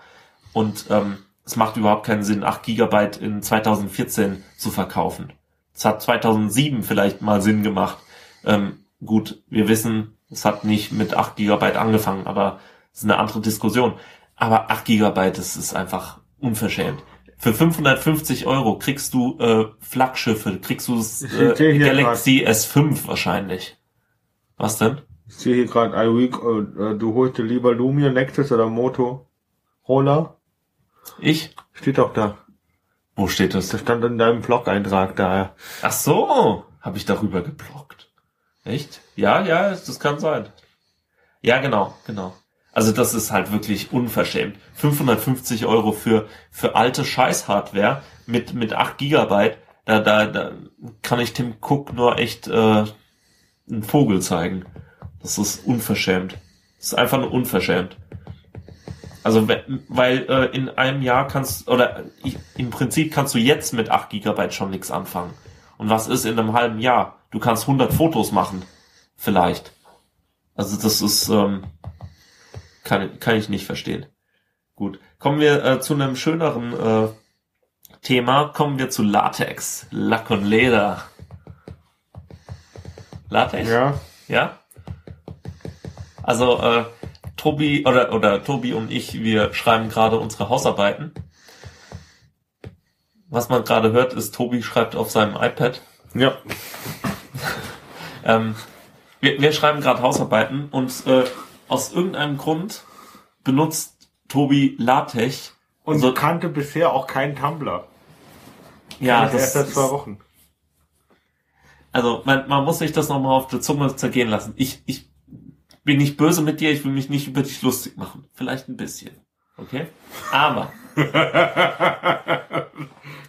und ähm, es macht überhaupt keinen Sinn, 8 Gigabyte in 2014 zu verkaufen. Es hat 2007 vielleicht mal Sinn gemacht. Ähm, gut, wir wissen, es hat nicht mit 8 Gigabyte angefangen, aber es ist eine andere Diskussion. Aber 8 Gigabyte, das ist einfach unverschämt. Für 550 Euro kriegst du äh, Flaggschiffe, kriegst du äh, Galaxy S5 wahrscheinlich. Was denn? Ich sehe hier gerade äh, du holst dir lieber Lumia, Nexus oder Motorola. Ich? Steht doch da. Wo steht das? Das stand in deinem Blog-Eintrag da. Ach so, habe ich darüber geblockt. Echt? Ja, ja, das kann sein. Ja, genau, genau. Also das ist halt wirklich unverschämt. 550 Euro für, für alte Scheiß-Hardware mit, mit 8 Gigabyte. Da, da, da kann ich Tim Cook nur echt äh, einen Vogel zeigen. Das ist unverschämt. Das ist einfach nur unverschämt. Also weil äh, in einem Jahr kannst oder ich, im Prinzip kannst du jetzt mit 8 Gigabyte schon nichts anfangen. Und was ist in einem halben Jahr? Du kannst 100 Fotos machen, vielleicht. Also das ist ähm, kann kann ich nicht verstehen. Gut, kommen wir äh, zu einem schöneren äh, Thema. Kommen wir zu Latex, Lack und Leder. Latex? Ja. Ja. Also äh, Tobi oder oder Tobi und ich, wir schreiben gerade unsere Hausarbeiten. Was man gerade hört, ist Tobi schreibt auf seinem iPad. Ja. ähm, wir, wir schreiben gerade Hausarbeiten und äh, aus irgendeinem Grund benutzt Tobi LaTeX. Und so kannte bisher auch keinen Tumblr. Ja, das erst seit zwei Wochen. Also man, man muss sich das nochmal auf der Zunge zergehen lassen. Ich, ich bin nicht böse mit dir, ich will mich nicht über dich lustig machen. Vielleicht ein bisschen. Okay? Aber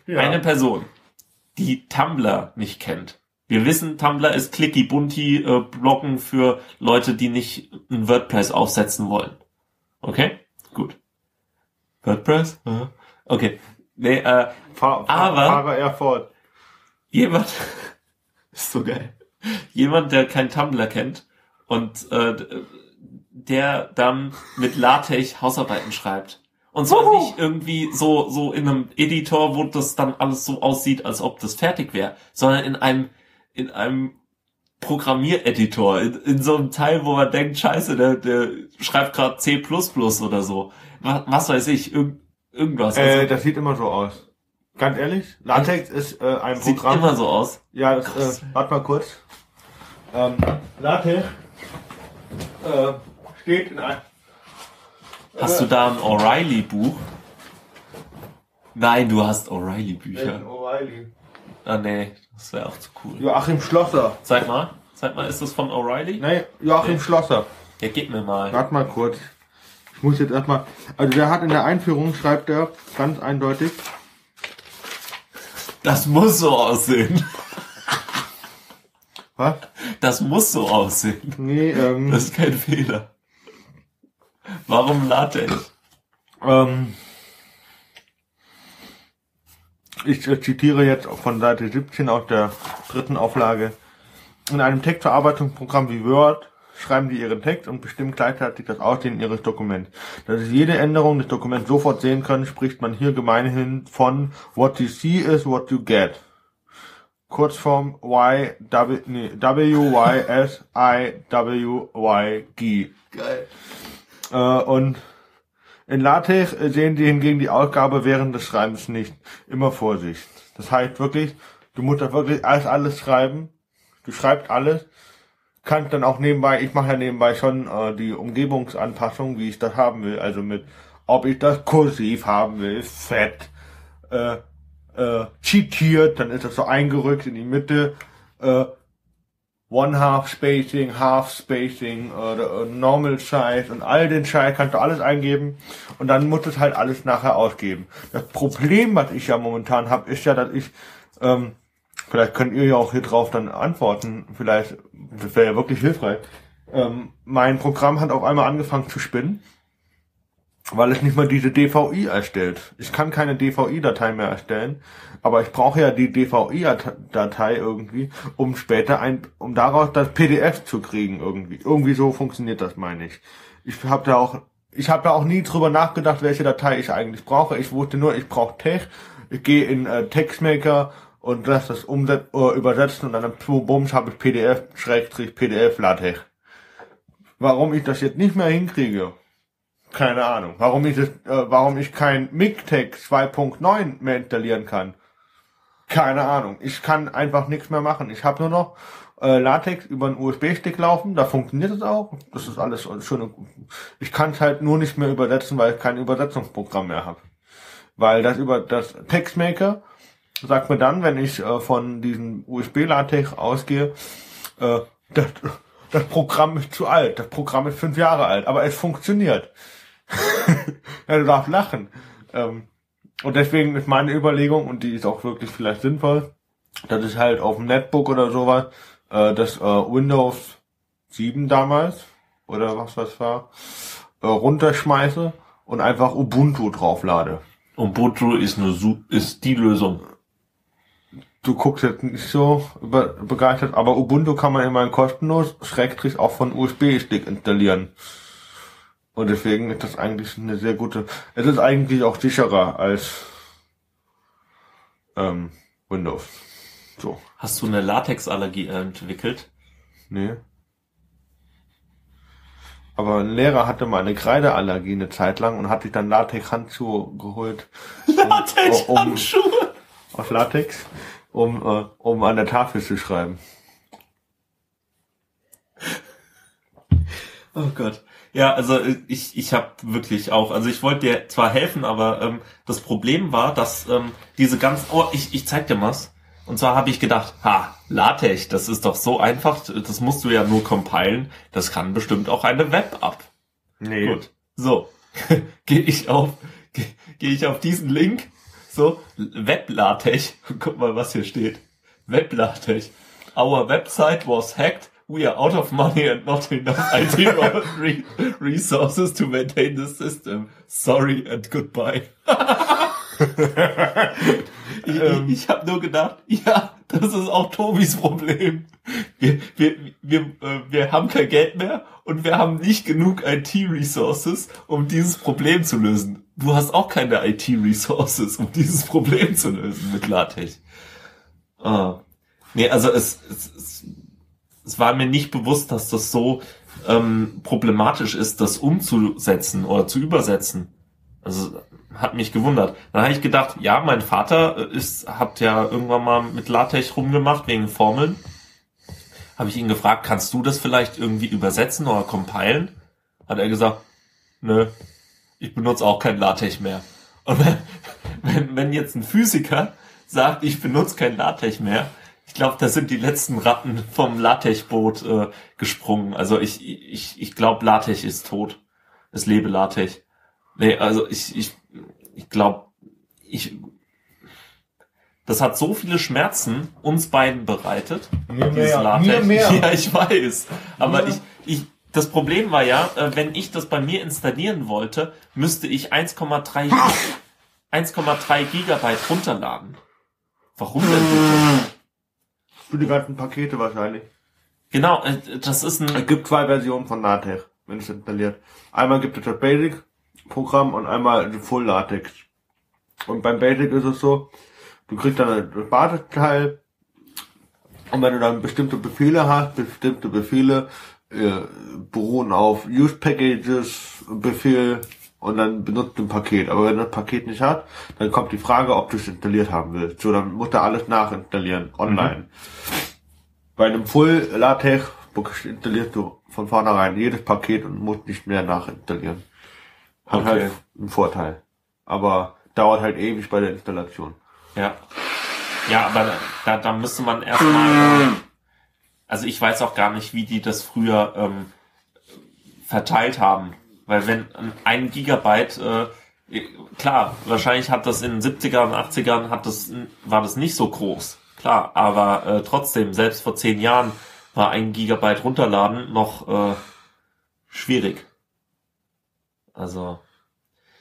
Ja. eine Person, die Tumblr nicht kennt. Wir wissen, Tumblr ist clicky bunti äh, Blocken für Leute, die nicht ein WordPress aufsetzen wollen. Okay? Gut. WordPress? Okay. Nee, äh, Fahr, fahr, Aber- Fahrer eher fort. jemand ist so geil. Jemand, der kein Tumblr kennt und äh, der dann mit LaTeX Hausarbeiten schreibt. Und zwar Wuhu. nicht irgendwie so so in einem Editor, wo das dann alles so aussieht, als ob das fertig wäre, sondern in einem in einem Programmiereditor, in, in so einem Teil, wo man denkt, scheiße, der, der schreibt gerade C++ oder so. Was, was weiß ich, irgend, irgendwas. Äh, Also, das sieht immer so aus. Ganz ehrlich, Latex ist äh, ein sieht Programm. immer so aus. Ja, das, Krass. äh, warte mal kurz. Ähm, Latex äh, steht in ein. Hast du da ein O'Reilly-Buch? Nein, du hast O'Reilly-Bücher. O'Reilly. Ah, nee, das wäre auch zu cool. Joachim Schlosser. Zeig mal, zeig mal, ist das von O'Reilly? Nee, Joachim Nee. Schlosser. Ja, gib mir mal. Warte mal kurz. Ich muss jetzt erstmal. Also der hat in der Einführung schreibt er ganz eindeutig. Das muss so aussehen. Was? Das muss so aussehen. Nee, ähm, Das ist kein Fehler. Warum LaTeX? ähm, ich zitiere jetzt von Seite 17 aus der dritten Auflage. In einem Textverarbeitungsprogramm wie Word schreiben Sie Ihren Text und bestimmen gleichzeitig das Aussehen Ihres Dokuments. Da Sie jede Änderung des Dokuments sofort sehen können, spricht man hier gemeinhin von What you see is what you get. Kurzform Y W nee, W Y S I W Y G. Geil. Äh, und in LaTeX sehen Sie hingegen die Ausgabe während des Schreibens nicht. Immer Vorsicht. Das heißt wirklich, du musst das wirklich alles, alles schreiben. Du schreibst alles. Kannst dann auch nebenbei, ich mache ja nebenbei schon äh, die Umgebungsanpassung, wie ich das haben will. Also mit, ob ich das kursiv haben will, fett, äh, äh, zitiert, dann ist das so eingerückt in die Mitte, äh, One-Half Spacing, Half Spacing oder äh, Normal Size und all den Scheiß kannst du alles eingeben und dann musst du es halt alles nachher ausgeben. Das Problem, was ich ja momentan habe, ist ja, dass ich, ähm, vielleicht könnt ihr ja auch hier drauf dann antworten, vielleicht, das wäre ja wirklich hilfreich. Ähm, mein Programm hat auf einmal angefangen zu spinnen, weil es nicht mal diese DVI erstellt. Ich kann keine DVI-Datei mehr erstellen, aber ich brauche ja die DVI-Datei irgendwie, um später ein, um daraus das PDF zu kriegen irgendwie. Irgendwie so funktioniert das, meine ich. Ich habe da auch, ich habe da auch nie drüber nachgedacht, welche Datei ich eigentlich brauche. Ich wusste nur, ich brauche Text. Ich gehe in äh, Textmaker und lass das umset äh, übersetzen und dann bums habe ich PDF Schrägstrich PDF LaTeX. Warum ich das jetzt nicht mehr hinkriege, keine Ahnung. Warum ich das, äh, warum ich kein MIGTeX 2.9 mehr installieren kann. Keine Ahnung. Ich kann einfach nichts mehr machen. Ich habe nur noch äh, Latex über einen USB-Stick laufen. Da funktioniert es auch. Das ist alles schön. Ich kann es halt nur nicht mehr übersetzen, weil ich kein Übersetzungsprogramm mehr habe. Weil das über das Textmaker sagt mir dann, wenn ich äh, von diesem USB-Latex ausgehe, äh, das, das Programm ist zu alt. Das Programm ist fünf Jahre alt, aber es funktioniert. ja, du darfst lachen. Ähm, und deswegen ist meine Überlegung, und die ist auch wirklich vielleicht sinnvoll, dass ich halt auf dem Netbook oder sowas äh, das äh, Windows 7 damals oder was das war äh, runterschmeiße und einfach Ubuntu drauflade. Ubuntu ist Su- ist die Lösung. Du guckst jetzt nicht so begeistert, aber Ubuntu kann man immerhin kostenlos, schrägstrich auch von USB-Stick installieren. Und deswegen ist das eigentlich eine sehr gute. Es ist eigentlich auch sicherer als ähm, Windows. So, Hast du eine Latexallergie entwickelt? nee. Aber ein Lehrer hatte mal eine Kreideallergie eine Zeit lang und hat sich dann Latex-Handschuhe geholt. Latexhandschuhe. aus Latex, um, äh, um an der Tafel zu schreiben. Oh Gott. Ja, also ich, ich habe wirklich auch, also ich wollte dir zwar helfen, aber ähm, das Problem war, dass ähm, diese ganz, oh, ich, ich zeig dir was. Und zwar habe ich gedacht, ha, LaTeX, das ist doch so einfach, das musst du ja nur compilen, das kann bestimmt auch eine Web-App. Nee. Gut. So, gehe ich auf, gehe geh ich auf diesen Link, so, Web-LaTeX, guck mal, was hier steht. Web-LaTeX. Our website was hacked. We are out of money and not enough IT re resources to maintain the system. Sorry and goodbye. ich Ähm. ich, ich habe nur gedacht, ja, das ist auch Tobis Problem. Wir, wir, wir, äh, wir haben kein Geld mehr und wir haben nicht genug IT-Resources, um dieses Problem zu lösen. Du hast auch keine IT-Resources, um dieses Problem zu lösen mit LaTeX. Ah. Nee, also es, es, es, es war mir nicht bewusst, dass das so ähm, problematisch ist, das umzusetzen oder zu übersetzen. Also hat mich gewundert. Dann habe ich gedacht, ja, mein Vater äh, ist, hat ja irgendwann mal mit LaTeX rumgemacht wegen Formeln. Habe ich ihn gefragt, kannst du das vielleicht irgendwie übersetzen oder compilen? Hat er gesagt, nö, ich benutze auch kein LaTeX mehr. Und wenn, wenn, wenn jetzt ein Physiker sagt, ich benutze kein LaTeX mehr, ich glaube, da sind die letzten Ratten vom LaTeX-Boot äh, gesprungen. Also ich, ich, ich glaube, LaTeX ist tot. Es lebe LaTeX. Nee, also ich, ich, ich glaube, ich, das hat so viele Schmerzen uns beiden bereitet. Mir dieses mehr, mir mehr. Ja, ich weiß. Aber Ja. ich, ich, das Problem war ja, äh, wenn ich das bei mir installieren wollte, müsste ich 1,3 1,3 Gigabyte runterladen. Warum denn bitte? Für die ganzen Pakete wahrscheinlich. Genau, äh, das ist Es ein, gibt zwei Versionen von LaTeX, wenn es installiert. Einmal gibt es das Basic-Programm und einmal das Full LaTeX. Und beim Basic ist es so, du kriegst dann das Basisteil und wenn du dann bestimmte Befehle hast, bestimmte Befehle äh, beruhen auf Use Packages Befehl und dann benutzt du ein Paket. Aber wenn du das Paket nicht hat, dann kommt die Frage, ob du es installiert haben willst. So, dann musst du alles nachinstallieren, online. Bei einem Full LaTeX installierst du von vornherein jedes Paket und musst nicht mehr nachinstallieren. Hat Okay. halt einen Vorteil. Aber dauert halt ewig bei der Installation. ja. Ja, aber da- da, da müsste man erstmal, also ich weiß auch gar nicht, wie die das früher ähm, verteilt haben. Weil wenn ein Gigabyte, äh, klar, wahrscheinlich hat das in den 70ern und 80ern hat das, war das nicht so groß. Klar, aber äh, trotzdem, selbst vor zehn Jahren war ein Gigabyte runterladen noch äh, schwierig. Also,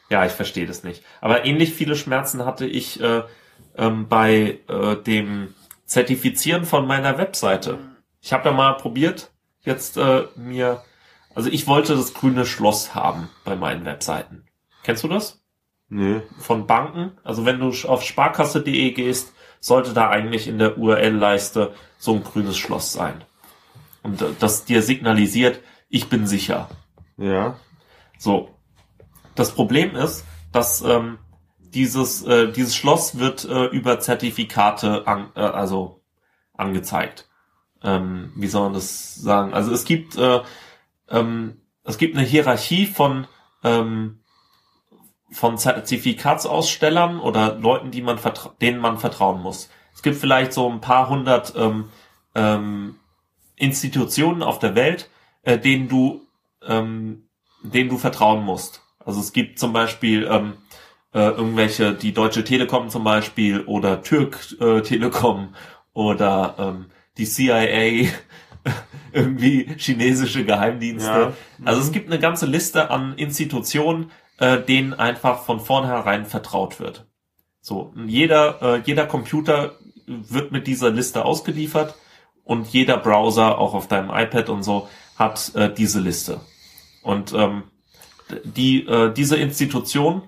ja, ich verstehe das nicht. Aber ähnlich viele Schmerzen hatte ich äh, ähm, bei äh, dem Zertifizieren von meiner Webseite. Ich habe ja mal probiert, jetzt äh, mir, also ich wollte das grüne Schloss haben bei meinen Webseiten. Kennst du das? Nee. Von Banken? Also wenn du auf sparkasse.de gehst, sollte da eigentlich in der URL-Leiste so ein grünes Schloss sein. Und äh, das dir signalisiert, ich bin sicher. Ja. So. Das Problem ist, dass ähm, dieses, äh, dieses Schloss wird äh, über Zertifikate an, äh, also angezeigt. Ähm, wie soll man das sagen? Also es gibt äh, ähm, es gibt eine Hierarchie von ähm, von Zertifikatsausstellern oder Leuten, die man denen man vertrauen muss. Es gibt vielleicht so ein paar hundert ähm, ähm, Institutionen auf der Welt, äh, denen du ähm, denen du vertrauen musst. Also es gibt zum Beispiel ähm, äh, irgendwelche, die Deutsche Telekom zum Beispiel oder Türk äh, Telekom oder ähm, die CIA, irgendwie chinesische Geheimdienste. Ja. Also es gibt eine ganze Liste an Institutionen, äh, denen einfach von vornherein vertraut wird. So, jeder, äh, jeder Computer wird mit dieser Liste ausgeliefert und jeder Browser, auch auf deinem iPad und so, hat äh, diese Liste. Und ähm, die, äh, diese Institutionen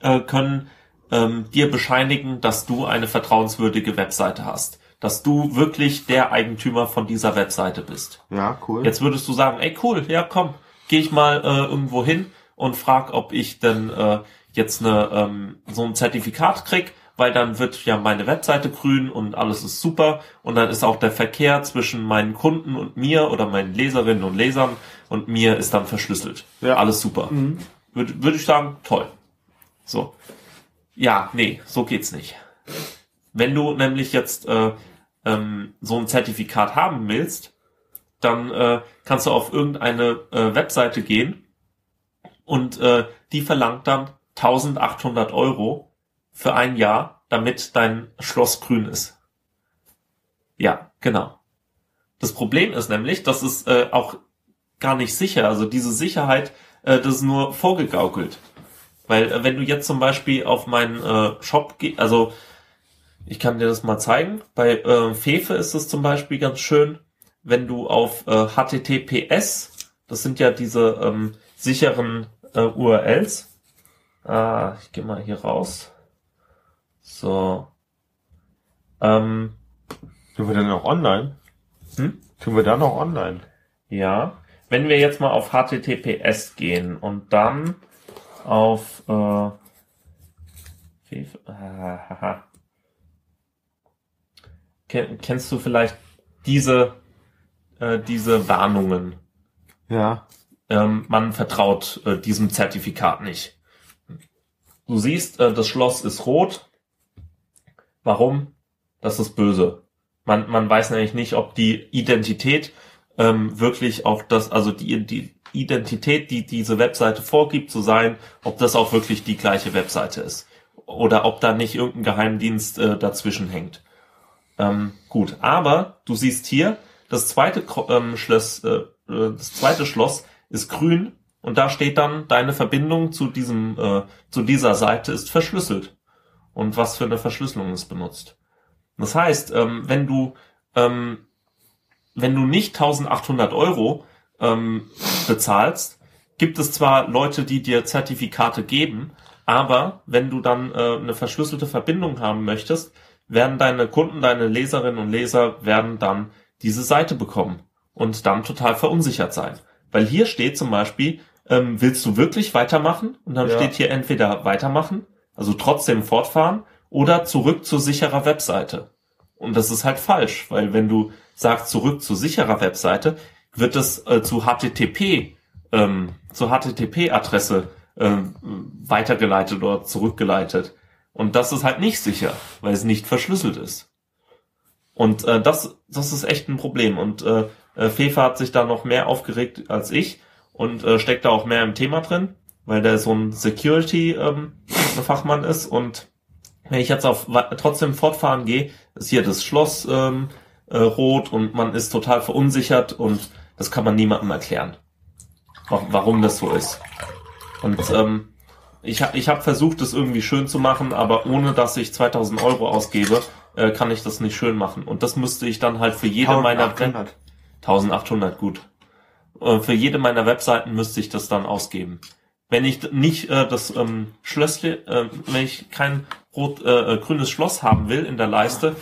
äh, können ähm, dir bescheinigen, dass du eine vertrauenswürdige Webseite hast. Dass du wirklich der Eigentümer von dieser Webseite bist. Ja, cool. Jetzt würdest du sagen, ey cool, ja komm, gehe ich mal äh, irgendwo hin und frag, ob ich denn äh, jetzt eine, ähm, so ein Zertifikat krieg, weil dann wird ja meine Webseite grün und alles ist super und dann ist auch der Verkehr zwischen meinen Kunden und mir oder meinen Leserinnen und Lesern und mir ist dann verschlüsselt. Ja. Alles super. Würde würd ich sagen, toll. So. Ja, nee, so geht's nicht. Wenn du nämlich jetzt äh, ähm, so ein Zertifikat haben willst, dann äh, kannst du auf irgendeine äh, Webseite gehen und äh, die verlangt dann 1800 Euro für ein Jahr, damit dein Schloss grün ist. Ja, genau. Das Problem ist nämlich, dass es äh, auch gar nicht sicher, also diese Sicherheit, äh, das ist nur vorgegaukelt. Weil äh, wenn du jetzt zum Beispiel auf meinen äh, Shop gehst, also ich kann dir das mal zeigen, bei äh, Fefe ist es zum Beispiel ganz schön, wenn du auf äh, HTTPS, das sind ja diese ähm, sicheren äh, URLs, ah, ich gehe mal hier raus, so, ähm, Sind wir dann noch online? Hm? Sind wir dann noch online? Ja, wenn wir jetzt mal auf HTTPS gehen und dann auf äh, Fefe- ah, kennst du vielleicht diese äh, diese Warnungen? Ja. Ähm, man vertraut äh, diesem Zertifikat nicht. Du siehst, äh, das Schloss ist rot. Warum? Das ist böse. Man, man weiß nämlich nicht, ob die Identität ähm, wirklich auch das, also die, die Identität, die diese Webseite vorgibt zu sein, ob das auch wirklich die gleiche Webseite ist. Oder ob da nicht irgendein Geheimdienst äh, dazwischen hängt. Ähm, gut, aber du siehst hier, das zweite ähm, Schloss, äh, äh, das zweite Schloss ist grün und da steht dann, deine Verbindung zu diesem, äh, zu dieser Seite ist verschlüsselt. Und was für eine Verschlüsselung ist benutzt. Das heißt, ähm, wenn du, ähm, wenn du nicht 1800 Euro ähm, bezahlst, gibt es zwar Leute, die dir Zertifikate geben, aber wenn du dann äh, eine verschlüsselte Verbindung haben möchtest, werden deine Kunden, deine Leserinnen und Leser werden dann diese Seite bekommen und dann total verunsichert sein. Weil hier steht zum Beispiel, ähm, willst du wirklich weitermachen? Und dann Ja. steht hier entweder weitermachen, also trotzdem fortfahren, oder zurück zu sicherer Webseite. Und das ist halt falsch, weil wenn du sagst zurück zu sicherer Webseite, wird das äh, zu HTTP, ähm, zur HTTP-Adresse ähm, weitergeleitet oder zurückgeleitet. Und das ist halt nicht sicher, weil es nicht verschlüsselt ist. Und äh, das, das ist echt ein Problem. Und äh, äh, Fefa hat sich da noch mehr aufgeregt als ich und äh, steckt da auch mehr im Thema drin, weil der so ein Security-Fachmann ist. Und wenn ich jetzt auf trotzdem fortfahren gehe, ist hier das Schloss ähm, äh, rot und man ist total verunsichert und das kann man niemandem erklären, wa- warum das so ist. Und ähm, ich, ich habe versucht, das irgendwie schön zu machen, aber ohne dass ich 2000 Euro ausgebe, äh, kann ich das nicht schön machen. Und das müsste ich dann halt für jede meiner 1800. 1800 gut. Äh, für jede meiner Webseiten müsste ich das dann ausgeben. Wenn ich nicht äh, das ähm, Schlössle, äh, wenn ich kein rot äh, äh, grünes Schloss haben will in der Leiste,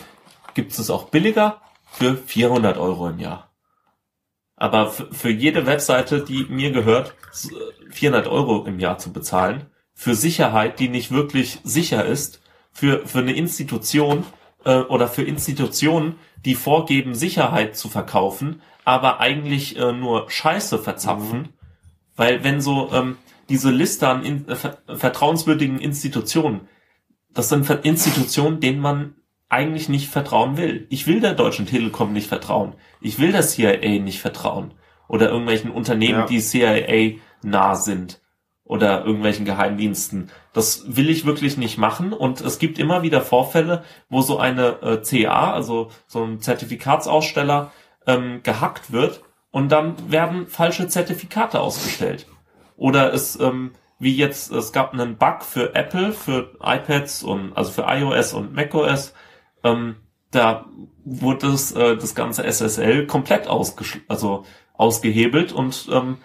gibt es auch billiger für 400 Euro im Jahr. Aber für jede Webseite, die mir gehört, s- 400 Euro im Jahr zu bezahlen, für Sicherheit, die nicht wirklich sicher ist, für, für eine Institution äh, oder für Institutionen, die vorgeben, Sicherheit zu verkaufen, aber eigentlich äh, nur Scheiße verzapfen, weil wenn so ähm, diese Liste an in, äh, ver vertrauenswürdigen Institutionen, das sind Institutionen, denen man eigentlich nicht vertrauen will. Ich will der Deutschen Telekom nicht vertrauen. Ich will der CIA nicht vertrauen. Oder irgendwelchen Unternehmen, Ja. die CIA nah sind. Oder irgendwelchen Geheimdiensten. Das will ich wirklich nicht machen und es gibt immer wieder Vorfälle, wo so eine äh, CA, also so ein Zertifikatsaussteller, ähm, gehackt wird und dann werden falsche Zertifikate ausgestellt. Oder es, ähm, wie jetzt, es gab einen Bug für Apple, für iPads und also für iOS und macOS, ähm, da wurde das, äh, das ganze SSL komplett ausgesch also ausgehebelt und ähm,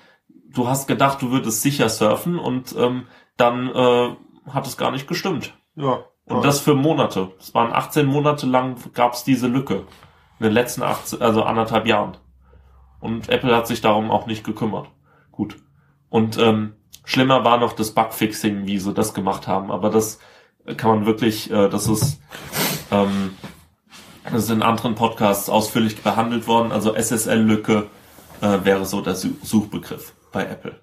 du hast gedacht, du würdest sicher surfen und ähm, dann äh, hat es gar nicht gestimmt. Ja. Und das für Monate. Es waren 18 Monate lang gab es diese Lücke. In den letzten 18, also anderthalb Jahren. Und Apple hat sich darum auch nicht gekümmert. Gut. Und ähm, schlimmer war noch das Bugfixing, wie sie das gemacht haben. Aber das kann man wirklich, äh, das ist, ähm, das ist in anderen Podcasts ausführlich behandelt worden. Also SSL-Lücke äh, wäre so der Suchbegriff bei Apple.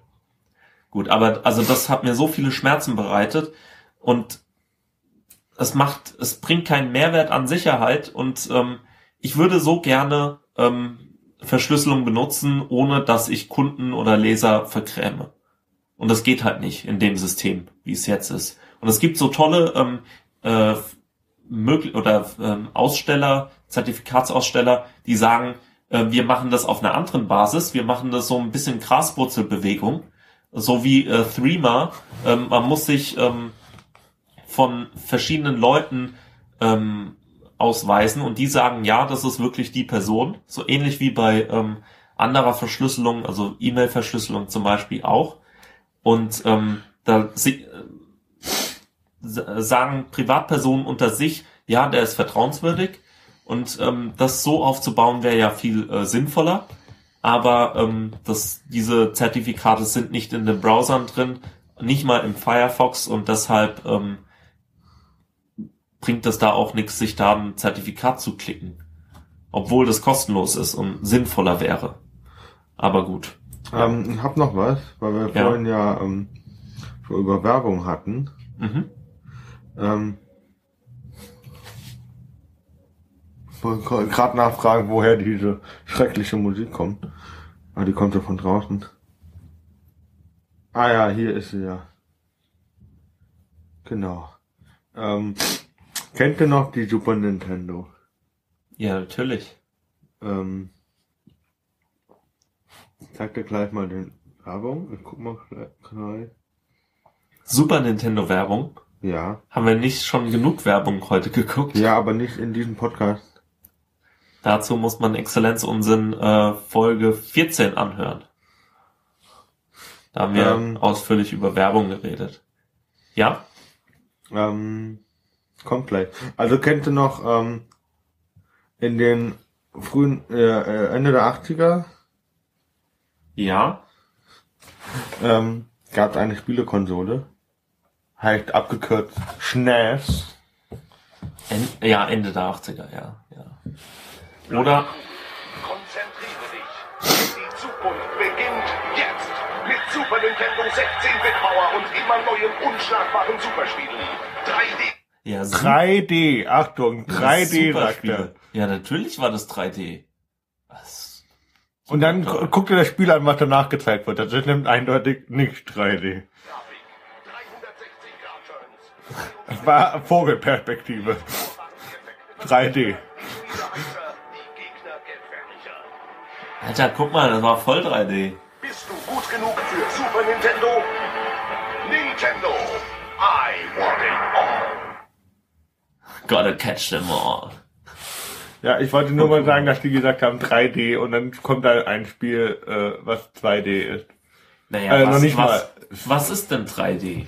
Gut, aber also das hat mir so viele Schmerzen bereitet und es macht, es bringt keinen Mehrwert an Sicherheit und ähm, ich würde so gerne ähm, Verschlüsselung benutzen, ohne dass ich Kunden oder Leser verkräme. Und das geht halt nicht in dem System, wie es jetzt ist. Und es gibt so tolle ähm, äh, möglich oder ähm, Aussteller, Zertifikatsaussteller, die sagen, wir machen das auf einer anderen Basis, wir machen das so ein bisschen Graswurzelbewegung, so wie äh, Threema. Ähm, man muss sich ähm, von verschiedenen Leuten ähm, ausweisen und die sagen, ja, das ist wirklich die Person, so ähnlich wie bei ähm, anderer Verschlüsselung, also E-Mail-Verschlüsselung zum Beispiel auch. Und ähm, da sie, äh, sagen Privatpersonen unter sich, ja, der ist vertrauenswürdig und ähm, das so aufzubauen wäre ja viel äh, sinnvoller. Aber ähm, das, diese Zertifikate sind nicht in den Browsern drin, nicht mal im Firefox und deshalb ähm, bringt es da auch nichts, sich da ein Zertifikat zu klicken. Obwohl das kostenlos ist und sinnvoller wäre. Aber gut. Ähm, ich hab noch was, weil wir Ja. vorhin ja ähm, über Werbung hatten. Mhm. Ähm, ich wollte gerade nachfragen, woher diese schreckliche Musik kommt. Ah, die kommt ja von draußen. Ah ja, hier ist sie ja. Genau. Ähm, kennt ihr noch die Super Nintendo? Ja, natürlich. Ähm, ich zeig dir gleich mal den Werbung. Ich guck mal gleich. Super Nintendo Werbung. Ja. Haben wir nicht schon genug Werbung heute geguckt? Ja, aber nicht in diesem Podcast. Dazu muss man Exzellenz Unsinn äh, Folge 14 anhören. Da haben wir Ähm. ausführlich über Werbung geredet. Ja? Ähm, kommt gleich. Also kennt ihr noch ähm, in den frühen äh, äh, Ende der 80er Ja? ähm, gab es eine Spielekonsole, heißt abgekürzt SNES. En ja, Ende der 80er, ja. ja. Oder Konzentriere dich. Die Zukunft beginnt jetzt. Mit Super Nintendo 16-Bit-Power und immer neuen unschlagbaren Superspielen. 3D. ja, su- 3D, Achtung, 3D super sagt er. Ja, natürlich war das 3D. Was? Und dann Super. gu- guckt ihr das Spiel an, was danach gezeigt wird. Das ist nämlich eindeutig nicht 3D. Grafik. 360 Grad Turns. Das war Vogelperspektive. 3D. Alter, guck mal, das war voll 3D. Bist du gut genug für Super Nintendo? Nintendo. I want it all. Gotta catch them all. Ja, ich wollte nur mal sagen, dass die gesagt haben 3D und dann kommt da ein Spiel, äh, was 2D ist. Naja, Äh, was, noch nicht was, mal. was ist denn 3D?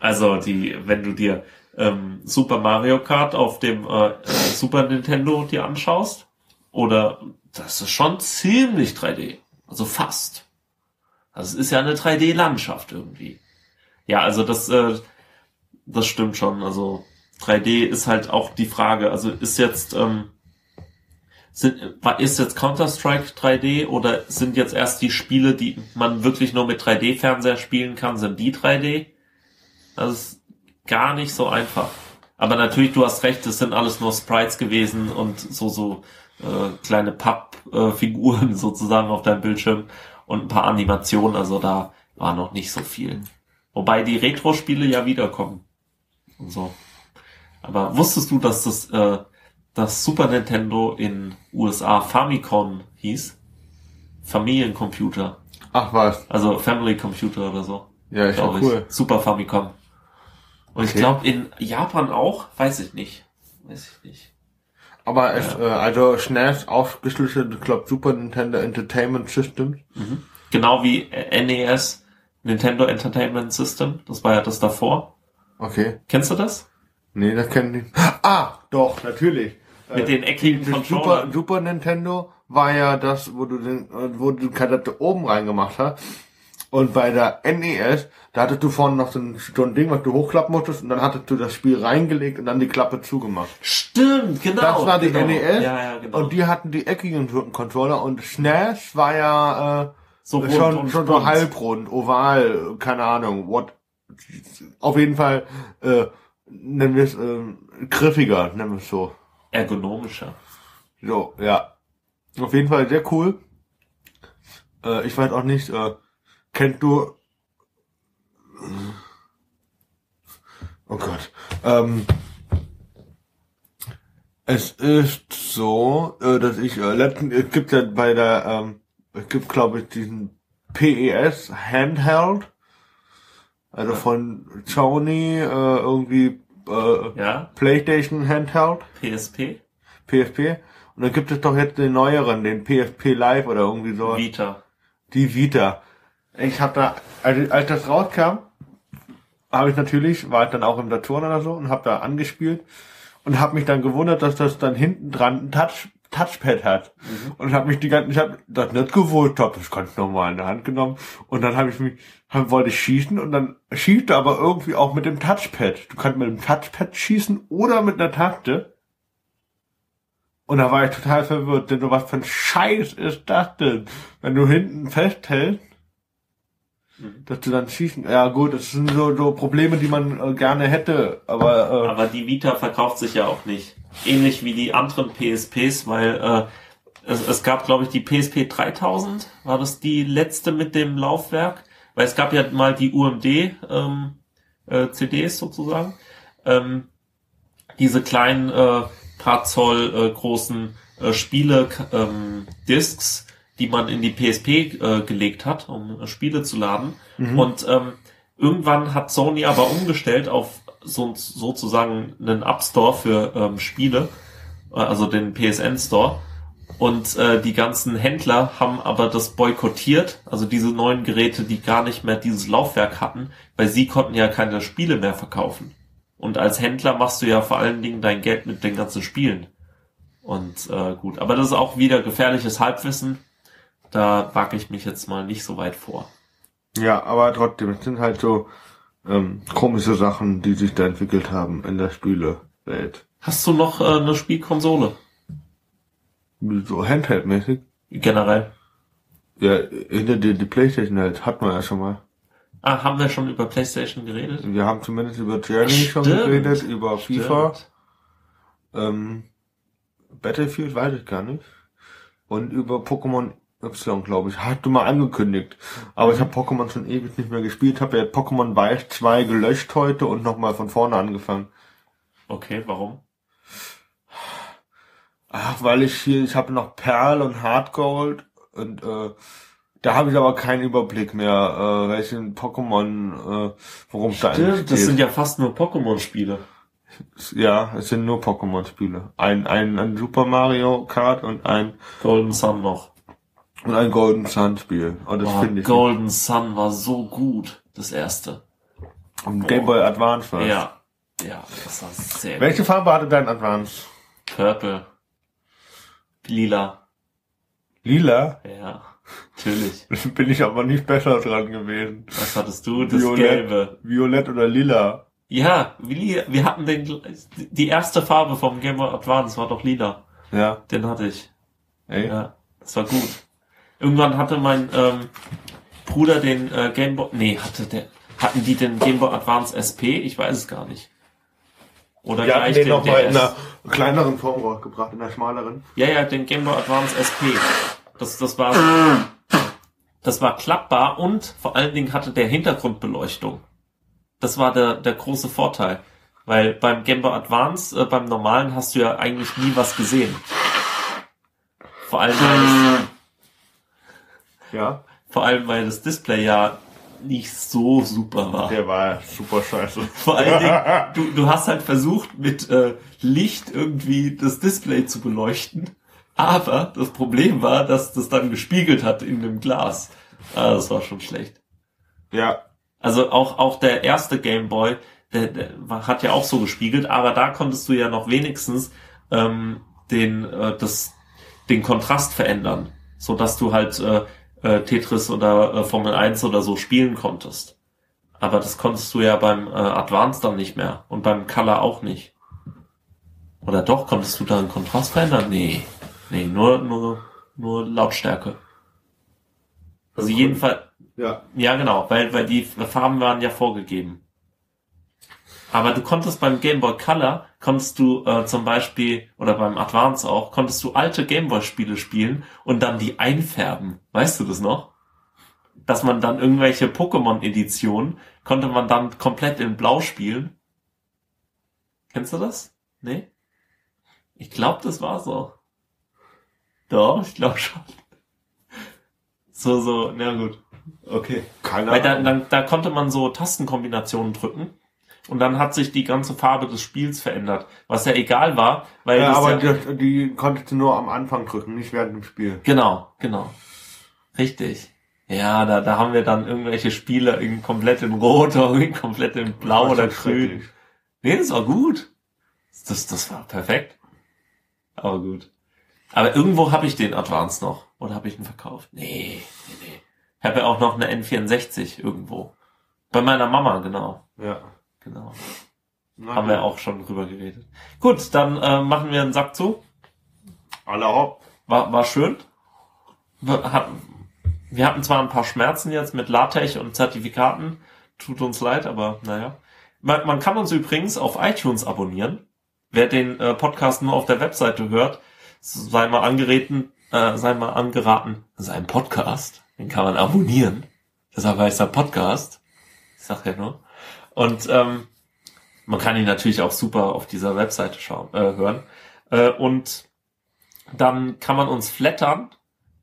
Also die, wenn du dir ähm, Super Mario Kart auf dem äh, äh, Super Nintendo dir anschaust, oder das ist schon ziemlich 3D. Also fast. Es ist ja eine 3D-Landschaft irgendwie. Ja, also das, äh, das stimmt schon. Also 3D ist halt auch die Frage. Also ist jetzt, ähm, sind, ist jetzt Counter-Strike 3D oder sind jetzt erst die Spiele, die man wirklich nur mit 3D-Fernseher spielen kann, sind die 3D? Das ist gar nicht so einfach. Aber natürlich, du hast recht, es sind alles nur Sprites gewesen und so, so äh, kleine Pappfiguren äh, Figuren sozusagen auf deinem Bildschirm und ein paar Animationen. Also da war noch nicht so viel. Wobei die Retro-Spiele ja wiederkommen. Und so. Aber wusstest du, dass das, äh, das Super Nintendo in USA Famicom hieß? Familiencomputer. Ach was. Also Family Computer oder so. Ja, ist glaub ja cool. Ich. Super Famicom. Und ich Okay. glaube in Japan auch, weiß ich nicht. Weiß ich nicht. Aber es, äh, also SNES aufgeschlüsselt, ich glaube Super Nintendo Entertainment System. Genau wie äh, NES, Nintendo Entertainment System. Das war ja das davor. Okay. Kennst du das? Nee, das kenne ich nicht. Ah, doch, natürlich. Mit den eckigen Das Super. Super Nintendo war ja das, wo du den, äh, wo du die Kadette oben reingemacht hast. Und bei der NES, da hattest du vorne noch so ein, so ein Ding, was du hochklappen musstest, und dann hattest du das Spiel reingelegt und dann die Klappe zugemacht. Stimmt, genau. Das war die genau. NES. Ja, ja, genau. Und die hatten die eckigen Controller und SNES war ja äh, so schon, schon so rund. halbrund, oval, keine Ahnung, what. Auf jeden Fall, äh, nennen wir es, äh, griffiger, nennen wir es so. ergonomischer. So, ja. Auf jeden Fall sehr cool. Äh, ich weiß auch nicht, äh, kennt du. Oh Gott. Ähm, es ist so, äh, dass ich äh, letzten, es gibt ja bei der, ähm, es gibt glaube ich diesen PES Handheld, also von Sony äh, irgendwie äh, Ja, PlayStation Handheld. PSP, PSP. Und dann gibt es doch jetzt den neueren, den PSP Live oder irgendwie so. Vita. Die Vita. Ich hab da, als, als das rauskam, habe ich natürlich, war ich dann auch im Saturn oder so und habe da angespielt und habe mich dann gewundert, dass das dann hinten dran ein Touch, Touchpad hat. Und habe mich die ganze, ich habe das nicht gewollt, habe das ganz normal in der Hand genommen und dann habe ich mich, hab, wollte ich schießen und dann schießte aber irgendwie auch mit dem Touchpad. Du kannst mit dem Touchpad schießen oder mit einer Taste. Und da war ich total verwirrt, denn so was für ein Scheiß ist das denn? Wenn du hinten festhältst, dass du dann schießen. Ja gut, das sind so, so Probleme, die man äh, gerne hätte, aber äh, Aber die Vita verkauft sich ja auch nicht. Ähnlich wie die anderen PSPs, weil äh, es, es gab, glaube ich, die PSP 3000. War das die letzte mit dem Laufwerk? Weil es gab ja mal die UMD ähm, äh, CDs sozusagen. Ähm, diese kleinen äh, paar Zoll äh, großen äh, Spiele ähm, Discs, die man in die PSP äh, gelegt hat, um äh, Spiele zu laden. Und ähm, irgendwann hat Sony aber umgestellt auf so, sozusagen einen App Store für ähm, Spiele, äh, also den PSN Store. Und äh, die ganzen Händler haben aber das boykottiert, also diese neuen Geräte, die gar nicht mehr dieses Laufwerk hatten, weil sie konnten ja keine Spiele mehr verkaufen. Und als Händler machst du ja vor allen Dingen dein Geld mit den ganzen Spielen. Und äh, gut, aber das ist auch wieder gefährliches Halbwissen. Da wage ich mich jetzt mal nicht so weit vor. ja, aber trotzdem, es sind halt so ähm, komische Sachen, die sich da entwickelt haben in der Spielewelt. Hast du noch äh, eine Spielkonsole? So Handheld-mäßig. Generell. Ja, hinter dir die Playstation halt, hatten wir ja schon mal. Ah, haben wir schon über PlayStation geredet? Wir haben zumindest über Journey schon Stimmt. geredet, über FIFA, Stimmt. ähm, Battlefield weiß ich gar nicht. Und über Pokémon Y, glaube ich. Hast du mal angekündigt. Aber ich habe Pokémon schon ewig nicht mehr gespielt. Habe ja Pokémon Weiß 2 gelöscht heute und nochmal von vorne angefangen. Okay, warum? Ach, weil ich hier, ich habe noch Perl und Hardgold und äh, da habe ich aber keinen Überblick mehr, äh, welchen Pokémon, äh, worum es da eigentlich Stimmt, das geht. sind ja fast nur Pokémon-Spiele. ja, es sind nur Pokémon-Spiele. Ein, ein, ein Super Mario Kart und ein Golden Sun noch. Und ein Golden Sun Spiel. Und das finde ich. Golden Sun war so gut, das erste. Und Game Boy Advance war. Ja. Ja, das war sehr Welche Farbe hatte dein Advance? gut. Purple. Lila. Lila? Ja, natürlich. Bin ich aber nicht besser dran gewesen. Was hattest du? Das Violett. Gelbe. Violett oder lila? Ja, wir, wir hatten den, die erste Farbe vom Game Boy Advance war doch lila. Ja. Den hatte ich. Ey. Ja, das war gut. Irgendwann hatte mein ähm, Bruder den äh, Game Boy, nee, hatte der, hatten die den Game Boy Advance SP? Ich weiß es gar nicht. Oder hatten gleich den den nochmal in einer kleineren Form rausgebracht, in einer schmaleren. Ja, ja, den Game Boy Advance SP. Das, das war, das war klappbar und vor allen Dingen hatte der Hintergrundbeleuchtung. Das war der, der große Vorteil. Weil beim Game Boy Advance, äh, beim normalen, hast du ja eigentlich nie was gesehen. Vor allem, weil das, Ja, vor allem, weil das Display ja nicht so super war. der war super scheiße. Vor allen Dingen, du, du hast halt versucht, mit äh, Licht irgendwie das Display zu beleuchten. Aber das Problem war, dass das dann gespiegelt hat in dem Glas. Ah, das war schon schlecht. Ja, Also auch, auch der erste Game Boy, der, der hat ja auch so gespiegelt, aber da konntest du ja noch wenigstens ähm, den, äh, das, den Kontrast verändern, so dass du halt äh, äh, Tetris oder äh, Formel 1 oder so spielen konntest. Aber das konntest du ja beim äh, Advance dann nicht mehr und beim Color auch nicht. Oder doch, konntest du da einen Kontrast verändern? Nee. Nee, nur, nur, nur Lautstärke. Also jedenfalls, ja. ja, genau, weil, weil die Farben waren ja vorgegeben. Aber du konntest beim Game Boy Color, konntest du äh, zum Beispiel, oder beim Advance auch, konntest du alte Game Boy Spiele spielen und dann die einfärben. Weißt du das noch? Dass man dann irgendwelche Pokémon-Editionen, konnte man dann komplett in Blau spielen. Kennst du das? Nee? Ich glaube, das war so. Doch, ich glaube schon. So, so, na gut. Okay. Keine Weil da, Ahnung. dann, da konnte man so Tastenkombinationen drücken und dann hat sich die ganze Farbe des Spiels verändert, was ja egal war, weil Ja, aber ja, die, die konntest du nur am Anfang drücken, nicht während dem Spiel. genau, genau, richtig. Ja, da, da haben wir dann irgendwelche Spiele in komplett in Rot oder in komplett in Blau oder Grün. schrecklich. Nee, das war gut. Das, das war perfekt. Aber gut. Aber irgendwo habe ich den Advance noch. Oder habe ich ihn verkauft? Nee, nee, nee. Ich habe ja auch noch eine N64 irgendwo. Bei meiner Mama, genau. Ja. Genau. Na Haben gut. wir auch schon drüber geredet. Gut, dann äh, machen wir einen Sack zu. Alle hopp. War, war schön. Wir hatten, wir hatten zwar ein paar Schmerzen jetzt mit LaTeX und Zertifikaten. Tut uns leid, aber naja. Man, man kann uns übrigens auf iTunes abonnieren. Wer den äh, Podcast nur auf der Webseite hört, sei mal angereten, äh, sei mal angeraten, das ist ein Podcast, den kann man abonnieren. Deshalb heißt er Podcast. Ich sag ja nur. Und ähm, man kann ihn natürlich auch super auf dieser Webseite schauen, äh, hören. Äh, und dann kann man uns flattern.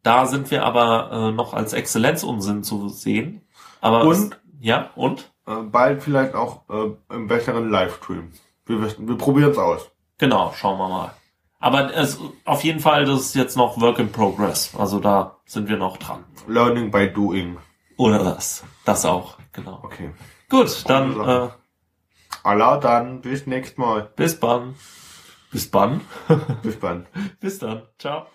Da sind wir aber äh, noch als Exzellenzunsinn zu sehen. Aber Und? ja, und? Äh, bald vielleicht auch äh, im besseren Livestream. Wir, wir probieren es aus. Genau, schauen wir mal. Aber es, auf jeden Fall, das ist jetzt noch Work in Progress. Also da sind wir noch dran. Learning by doing. Oder das. Das auch, genau. Okay. Gut, dann äh, Allah, dann bis nächstes Mal. bis dann. Bis dann. Bis dann. bis dann. Ciao.